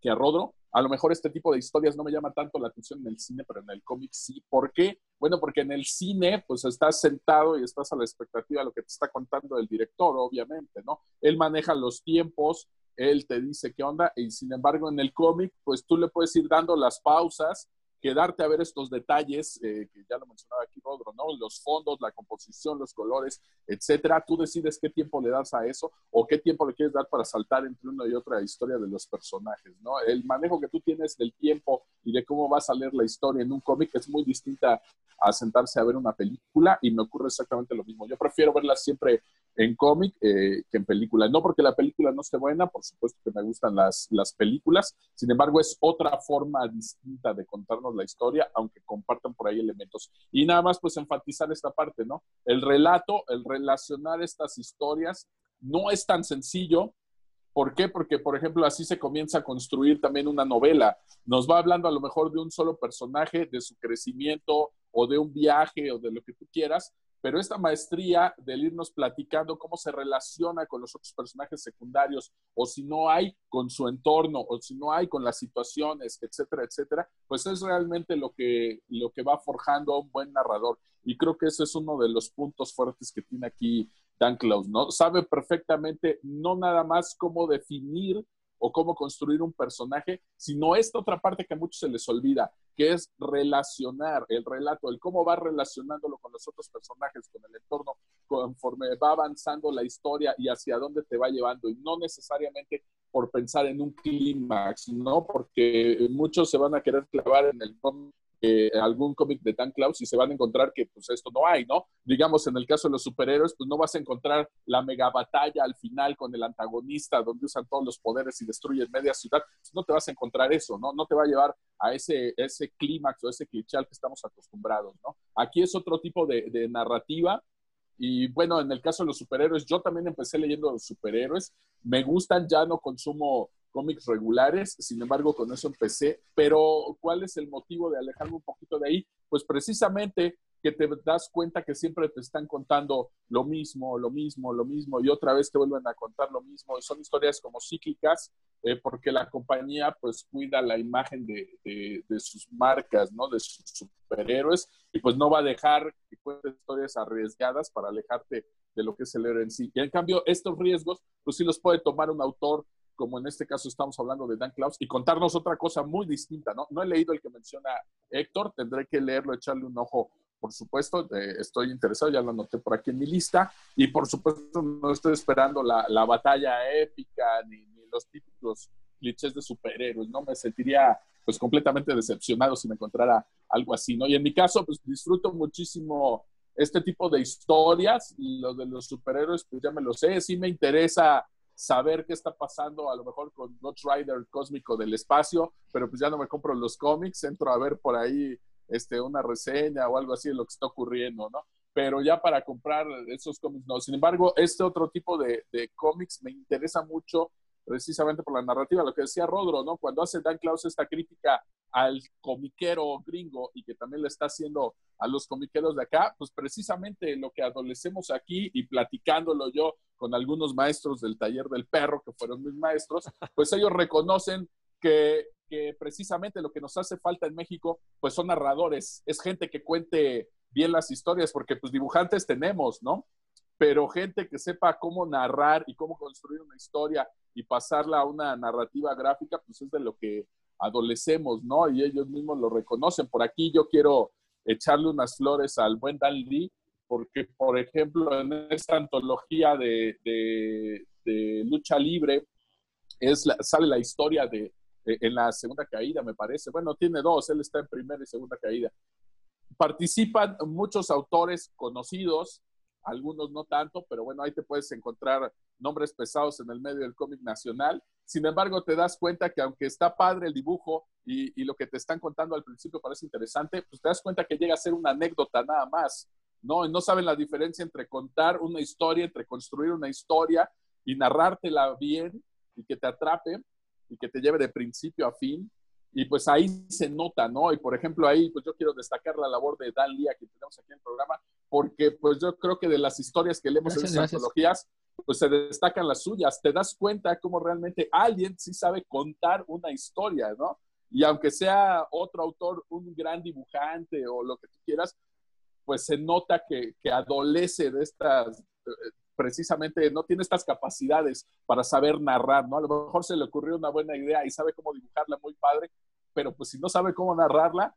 que a Rodro. A lo mejor este tipo de historias no me llama tanto la atención en el cine, pero en el cómic sí. ¿Por qué? Bueno, porque en el cine, pues estás sentado y estás a la expectativa de lo que te está contando el director, obviamente, ¿no? Él maneja los tiempos, él te dice qué onda, y sin embargo en el cómic, pues tú le puedes ir dando las pausas quedarte a ver estos detalles, eh, que ya lo mencionaba aquí Rodro, ¿no? Los fondos, la composición, los colores, etcétera. Tú decides qué tiempo le das a eso o qué tiempo le quieres dar para saltar entre una y otra historia de los personajes, ¿no? El manejo que tú tienes del tiempo y de cómo va a salir la historia en un cómic es muy distinta a sentarse a ver una película y me ocurre exactamente lo mismo. Yo prefiero verla siempre en cómic eh, que en película. No porque la película no esté buena, por supuesto que me gustan las, las películas, sin embargo es otra forma distinta de contarnos la historia, aunque compartan por ahí elementos. Y nada más pues enfatizar esta parte, ¿no? El relato, el relacionar estas historias no es tan sencillo. ¿Por qué? Porque, por ejemplo, así se comienza a construir también una novela. Nos va hablando a lo mejor de un solo personaje, de su crecimiento o de un viaje o de lo que tú quieras, pero esta maestría del irnos platicando cómo se relaciona con los otros personajes secundarios, o si no hay con su entorno, o si no hay con las situaciones, etcétera, etcétera, pues es realmente lo que, lo que va forjando a un buen narrador. Y creo que ese es uno de los puntos fuertes que tiene aquí Dan Klaus, ¿no? Sabe perfectamente no nada más cómo definir o cómo construir un personaje, sino esta otra parte que a muchos se les olvida, que es relacionar el relato, el cómo va relacionándolo con los otros personajes, con el entorno, conforme va avanzando la historia y hacia dónde te va llevando, y no necesariamente por pensar en un clímax, ¿no? Porque muchos se van a querer clavar en el eh, algún cómic de Dan Klaus y se van a encontrar que pues esto no hay, ¿no? Digamos, en el caso de los superhéroes, pues no vas a encontrar la mega batalla al final con el antagonista donde usan todos los poderes y destruyen media ciudad, pues, no te vas a encontrar eso, ¿no? No te va a llevar a ese, ese clímax o ese cliché al que estamos acostumbrados, ¿no? Aquí es otro tipo de, de narrativa y bueno, en el caso de los superhéroes, yo también empecé leyendo los superhéroes. Me gustan, ya no consumo cómics regulares, sin embargo, con eso empecé. Pero, ¿cuál es el motivo de alejarme un poquito de ahí? Pues precisamente que te das cuenta que siempre te están contando lo mismo, lo mismo, lo mismo, y otra vez te vuelven a contar lo mismo. Son historias como cíclicas, eh, porque la compañía pues cuida la imagen de, de, sus marcas, ¿no? De sus superhéroes, y pues no va a dejar que cuentes historias arriesgadas para alejarte de lo que es el héroe en sí. Y en cambio, estos riesgos, pues sí los puede tomar un autor como en este caso estamos hablando de Dan Klaus, y contarnos otra cosa muy distinta, ¿no? No he leído el que menciona Héctor, tendré que leerlo, echarle un ojo, por supuesto, estoy interesado, ya lo anoté por aquí en mi lista, y por supuesto no estoy esperando la, la batalla épica ni, los típicos clichés de superhéroes, ¿no? Me sentiría pues completamente decepcionado si me encontrara algo así, ¿no? Y en mi caso, pues disfruto muchísimo este tipo de historias, lo de los superhéroes, pues ya me lo sé, sí me interesa saber qué está pasando a lo mejor con Ghost Rider cósmico del espacio, pero pues ya no me compro los cómics, entro a ver por ahí este, una reseña o algo así de lo que está ocurriendo, ¿no? Pero ya para comprar esos cómics, no. Sin embargo, este otro tipo de, de cómics me interesa mucho precisamente por la narrativa, lo que decía Rodro, ¿no? Cuando hace Dan Klaus esta crítica al comiquero gringo y que también le está haciendo a los comiqueros de acá, pues precisamente lo que adolecemos aquí y platicándolo yo con algunos maestros del taller del perro, que fueron mis maestros, pues ellos reconocen que, que precisamente lo que nos hace falta en México, pues son narradores, es gente que cuente bien las historias, porque pues dibujantes tenemos, ¿no? pero gente que sepa cómo narrar y cómo construir una historia y pasarla a una narrativa gráfica, pues es de lo que adolecemos, ¿no? Y ellos mismos lo reconocen. Por aquí yo quiero echarle unas flores al buen Dan Lee, porque, por ejemplo, en esta antología de, de, lucha libre, es sale la historia de, en la segunda caída, me parece. Bueno, tiene dos, él está en primera y segunda caída. Participan muchos autores conocidos, algunos no tanto, pero bueno, ahí te puedes encontrar nombres pesados en el medio del cómic nacional. Sin embargo, te das cuenta que aunque está padre el dibujo y, lo que te están contando al principio parece interesante, pues te das cuenta que llega a ser una anécdota nada más, ¿no? no saben la diferencia entre contar una historia, entre construir una historia y narrártela bien y que te atrape y que te lleve de principio a fin y pues ahí se nota, ¿no? Y por ejemplo, ahí pues yo quiero destacar la labor de Dan Lía que tenemos aquí en el programa, porque pues yo creo que de las historias que leemos en estas antologías, pues se destacan las suyas. Te das cuenta cómo realmente alguien sí sabe contar una historia, ¿no? Y aunque sea otro autor, un gran dibujante o lo que tú quieras, pues se nota que, que adolece de estas, eh, precisamente no tiene estas capacidades para saber narrar, ¿no? A lo mejor se le ocurrió una buena idea y sabe cómo dibujarla muy padre, pero pues si no sabe cómo narrarla,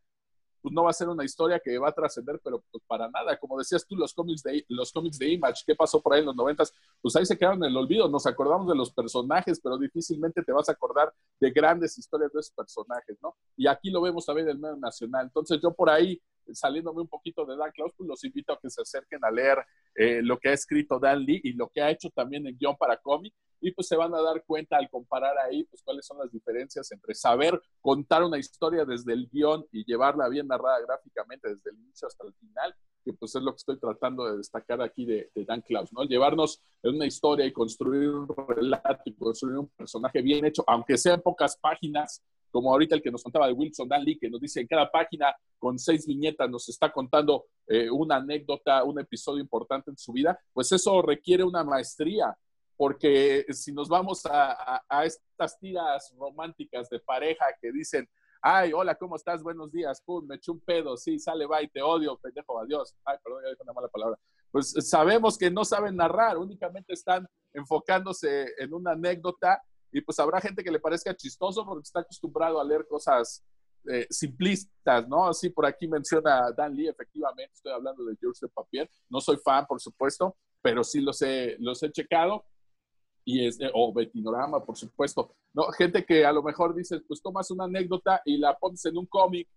pues no va a ser una historia que va a trascender, pero pues para nada. Como decías tú, los cómics de, los cómics de Image, ¿qué pasó por ahí en los noventas? Pues ahí se quedaron en el olvido. Nos acordamos de los personajes, pero difícilmente te vas a acordar de grandes historias de esos personajes, ¿no? Y aquí lo vemos también en el medio nacional. Entonces yo por ahí, saliéndome un poquito de Dan Klaus, pues los invito a que se acerquen a leer eh, lo que ha escrito Dan Lee y lo que ha hecho también en guion para cómic y pues se van a dar cuenta al comparar ahí pues cuáles son las diferencias entre saber contar una historia desde el guion y llevarla bien narrada gráficamente desde el inicio hasta el final, que pues es lo que estoy tratando de destacar aquí de, Dan Klaus, ¿no? Llevarnos en una historia y construir un relato y construir un personaje bien hecho, aunque sean pocas páginas, como ahorita el que nos contaba de Wilson Dan Lee, que nos dice en cada página con seis viñetas nos está contando eh, una anécdota, un episodio importante en su vida, pues eso requiere una maestría porque si nos vamos a, estas tiras románticas de pareja que dicen, ay, hola, ¿cómo estás? Buenos días, pum, me eché un pedo, sí, sale, bye, te odio, pendejo, adiós. Ay, perdón, ya dije una mala palabra. Pues sabemos que no saben narrar, únicamente están enfocándose en una anécdota y pues habrá gente que le parezca chistoso porque está acostumbrado a leer cosas eh, simplistas, ¿no? Así por aquí menciona Dan Lee, efectivamente, estoy hablando de George de Papier, no soy fan, por supuesto, pero sí los he, los he checado y es, o Betinorama, por supuesto. ¿no? Gente que a lo mejor dices, pues tomas una anécdota y la pones en un cómic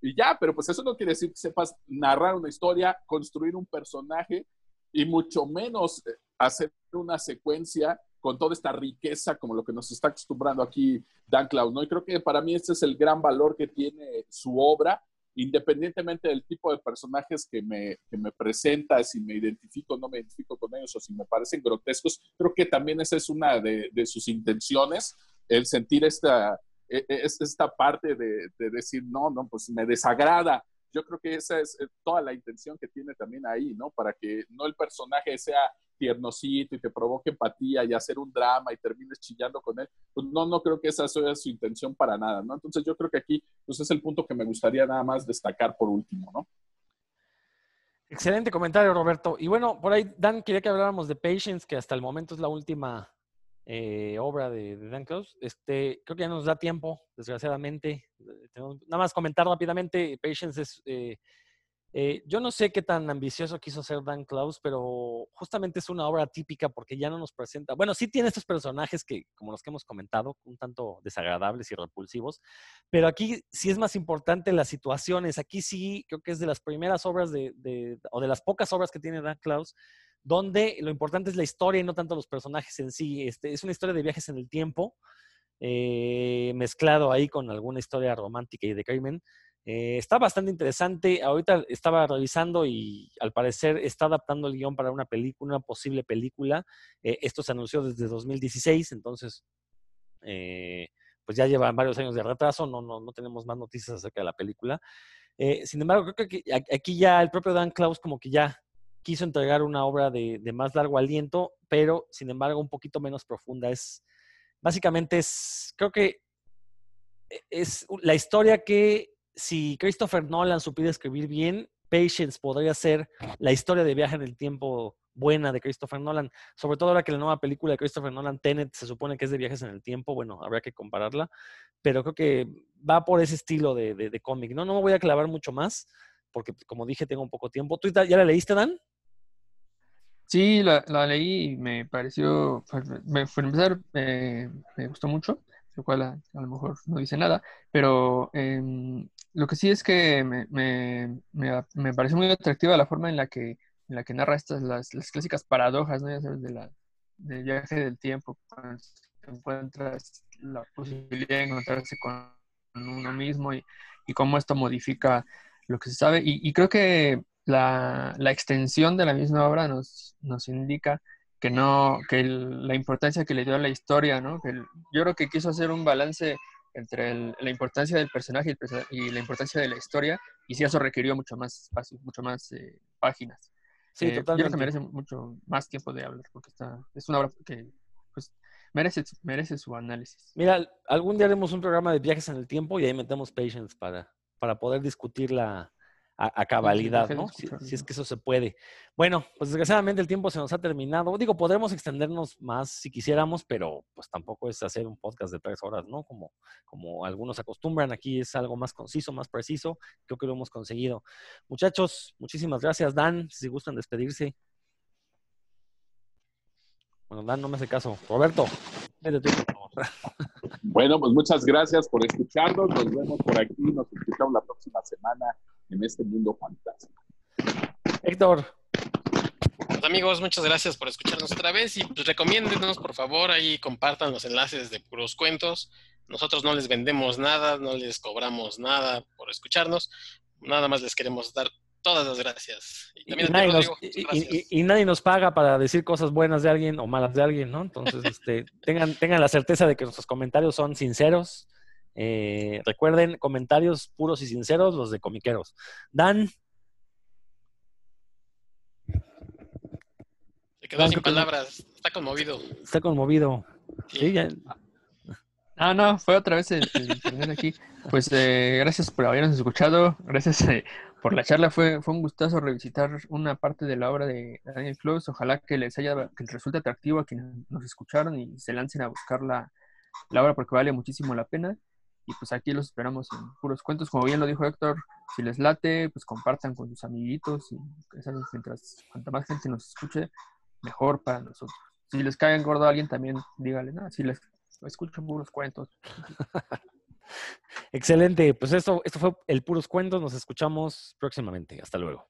y ya, pero pues eso no quiere decir que sepas narrar una historia, construir un personaje y mucho menos eh, hacer una secuencia con toda esta riqueza como lo que nos está acostumbrando aquí Dan Cloud, ¿no? Y creo que para mí ese es el gran valor que tiene su obra independientemente del tipo de personajes que me, que me presenta, si me identifico o no me identifico con ellos o si me parecen grotescos, creo que también esa es una de, sus intenciones, el sentir esta, e, e, esta parte de, de, decir, no, no, pues me desagrada. Yo creo que esa es eh, toda la intención que tiene también ahí, ¿no? Para que no el personaje sea tiernosito y te provoque empatía y hacer un drama y termines chillando con él, pues no, no creo que esa sea su intención para nada, ¿no? Entonces yo creo que aquí pues es el punto que me gustaría nada más destacar por último, ¿no? Excelente comentario, Roberto. Y bueno, por ahí, Dan, quería que habláramos de Patience, que hasta el momento es la última eh, obra de, Dan Klaus. Este, creo que ya nos da tiempo, desgraciadamente. Nada más comentar rápidamente, Patience es eh, eh, yo no sé qué tan ambicioso quiso ser Dan Klaus, pero justamente es una obra típica porque ya no nos presenta. Bueno, sí tiene estos personajes que, como los que hemos comentado, un tanto desagradables y repulsivos, pero aquí sí es más importante las situaciones. Aquí sí creo que es de las primeras obras de, o de las pocas obras que tiene Dan Klaus, donde lo importante es la historia y no tanto los personajes en sí. Este, es una historia de viajes en el tiempo, eh, mezclado ahí con alguna historia romántica y de crimen. Eh, está bastante interesante. Ahorita estaba revisando y al parecer está adaptando el guion para una película, una posible película. Eh, esto se anunció desde 2016, entonces eh, pues ya llevan varios años de retraso, no, no, no tenemos más noticias acerca de la película. sin embargo, creo que aquí ya el propio Dan Klaus como que ya quiso entregar una obra de, de más largo aliento, pero sin embargo un poquito menos profunda. Es, básicamente es, creo que e, es la historia que si Christopher Nolan supiera escribir bien, Patience podría ser la historia de viaje en el tiempo buena de Christopher Nolan. Sobre todo ahora que la nueva película de Christopher Nolan, Tenet, se supone que es de viajes en el tiempo. Bueno, habrá que compararla. Pero creo que va por ese estilo de, cómic. ¿no? no me voy a clavar mucho más, porque como dije, tengo un poco tiempo. ¿Tú ya la leíste, Dan? Sí, la, leí y me pareció, pues, por empezar, me gustó mucho lo cual a, lo mejor no dice nada, pero em, lo que sí es que me, me, me, parece muy atractiva la forma en la que, en la que narra estas, las, las clásicas paradojas, ¿no? De la, del viaje del tiempo, cuando encuentras la posibilidad de encontrarse con uno mismo y, y cómo esto modifica lo que se sabe. Y, y creo que la, la, extensión de la misma obra nos, nos indica que no, que la importancia que le dio a la historia, ¿no? Que yo creo que quiso hacer un balance entre la importancia del personaje y, la importancia de la historia, y si eso requirió mucho más espacio, mucho más eh, páginas. Sí, totalmente. Yo creo que merece mucho más tiempo de hablar, porque está, es una obra que pues, merece, merece su análisis. Mira, algún día haremos un programa de viajes en el tiempo y ahí metemos Patience para, para poder discutir la, a, cabalidad, ¿no? Si, es que eso se puede. Bueno, pues desgraciadamente el tiempo se nos ha terminado. Digo, podremos extendernos más si quisiéramos, pero pues tampoco es hacer un podcast de tres horas, ¿no? Como, como algunos acostumbran. Aquí es algo más conciso, más preciso. Creo que lo hemos conseguido. Muchachos, muchísimas gracias. Dan, si gustan despedirse. Bueno, Dan, no me hace caso. Roberto, vete tú, por favor. Bueno, pues muchas gracias por escucharnos. Nos vemos por aquí. Nos escuchamos la próxima semana en este mundo fantástico. Héctor. Pues, amigos, muchas gracias por escucharnos otra vez y pues recomiéndenos, por favor, ahí compartan los enlaces de puros cuentos. Nosotros no les vendemos nada, no les cobramos nada por escucharnos. Nada más les queremos dar todas las gracias. Y, nadie nos, paga para decir cosas buenas de alguien o malas de alguien, ¿no? Entonces, este, tengan, tengan la certeza de que nuestros comentarios son sinceros. Eh, recuerden, comentarios puros y sinceros, los de comiqueros. Dan. Se quedó sin palabras. Está conmovido. Está conmovido. Sí, Ah, no, fue otra vez el, internet aquí. Pues eh, gracias por habernos escuchado. Gracias eh, por la charla. Fue, fue un gustazo revisitar una parte de la obra de Daniel Close. Ojalá que les haya, que les resulte atractivo a quienes nos escucharon y se lancen a buscar la, la obra porque vale muchísimo la pena. Y pues aquí los esperamos en puros cuentos. Como bien lo dijo Héctor, si les late, pues compartan con sus amiguitos. Y mientras cuanta más gente nos escuche, mejor para nosotros. Si les cae gordo a alguien, también dígale, nada, si les escucho puros cuentos. Excelente, pues esto, esto fue el Puros Cuentos, nos escuchamos próximamente. Hasta luego.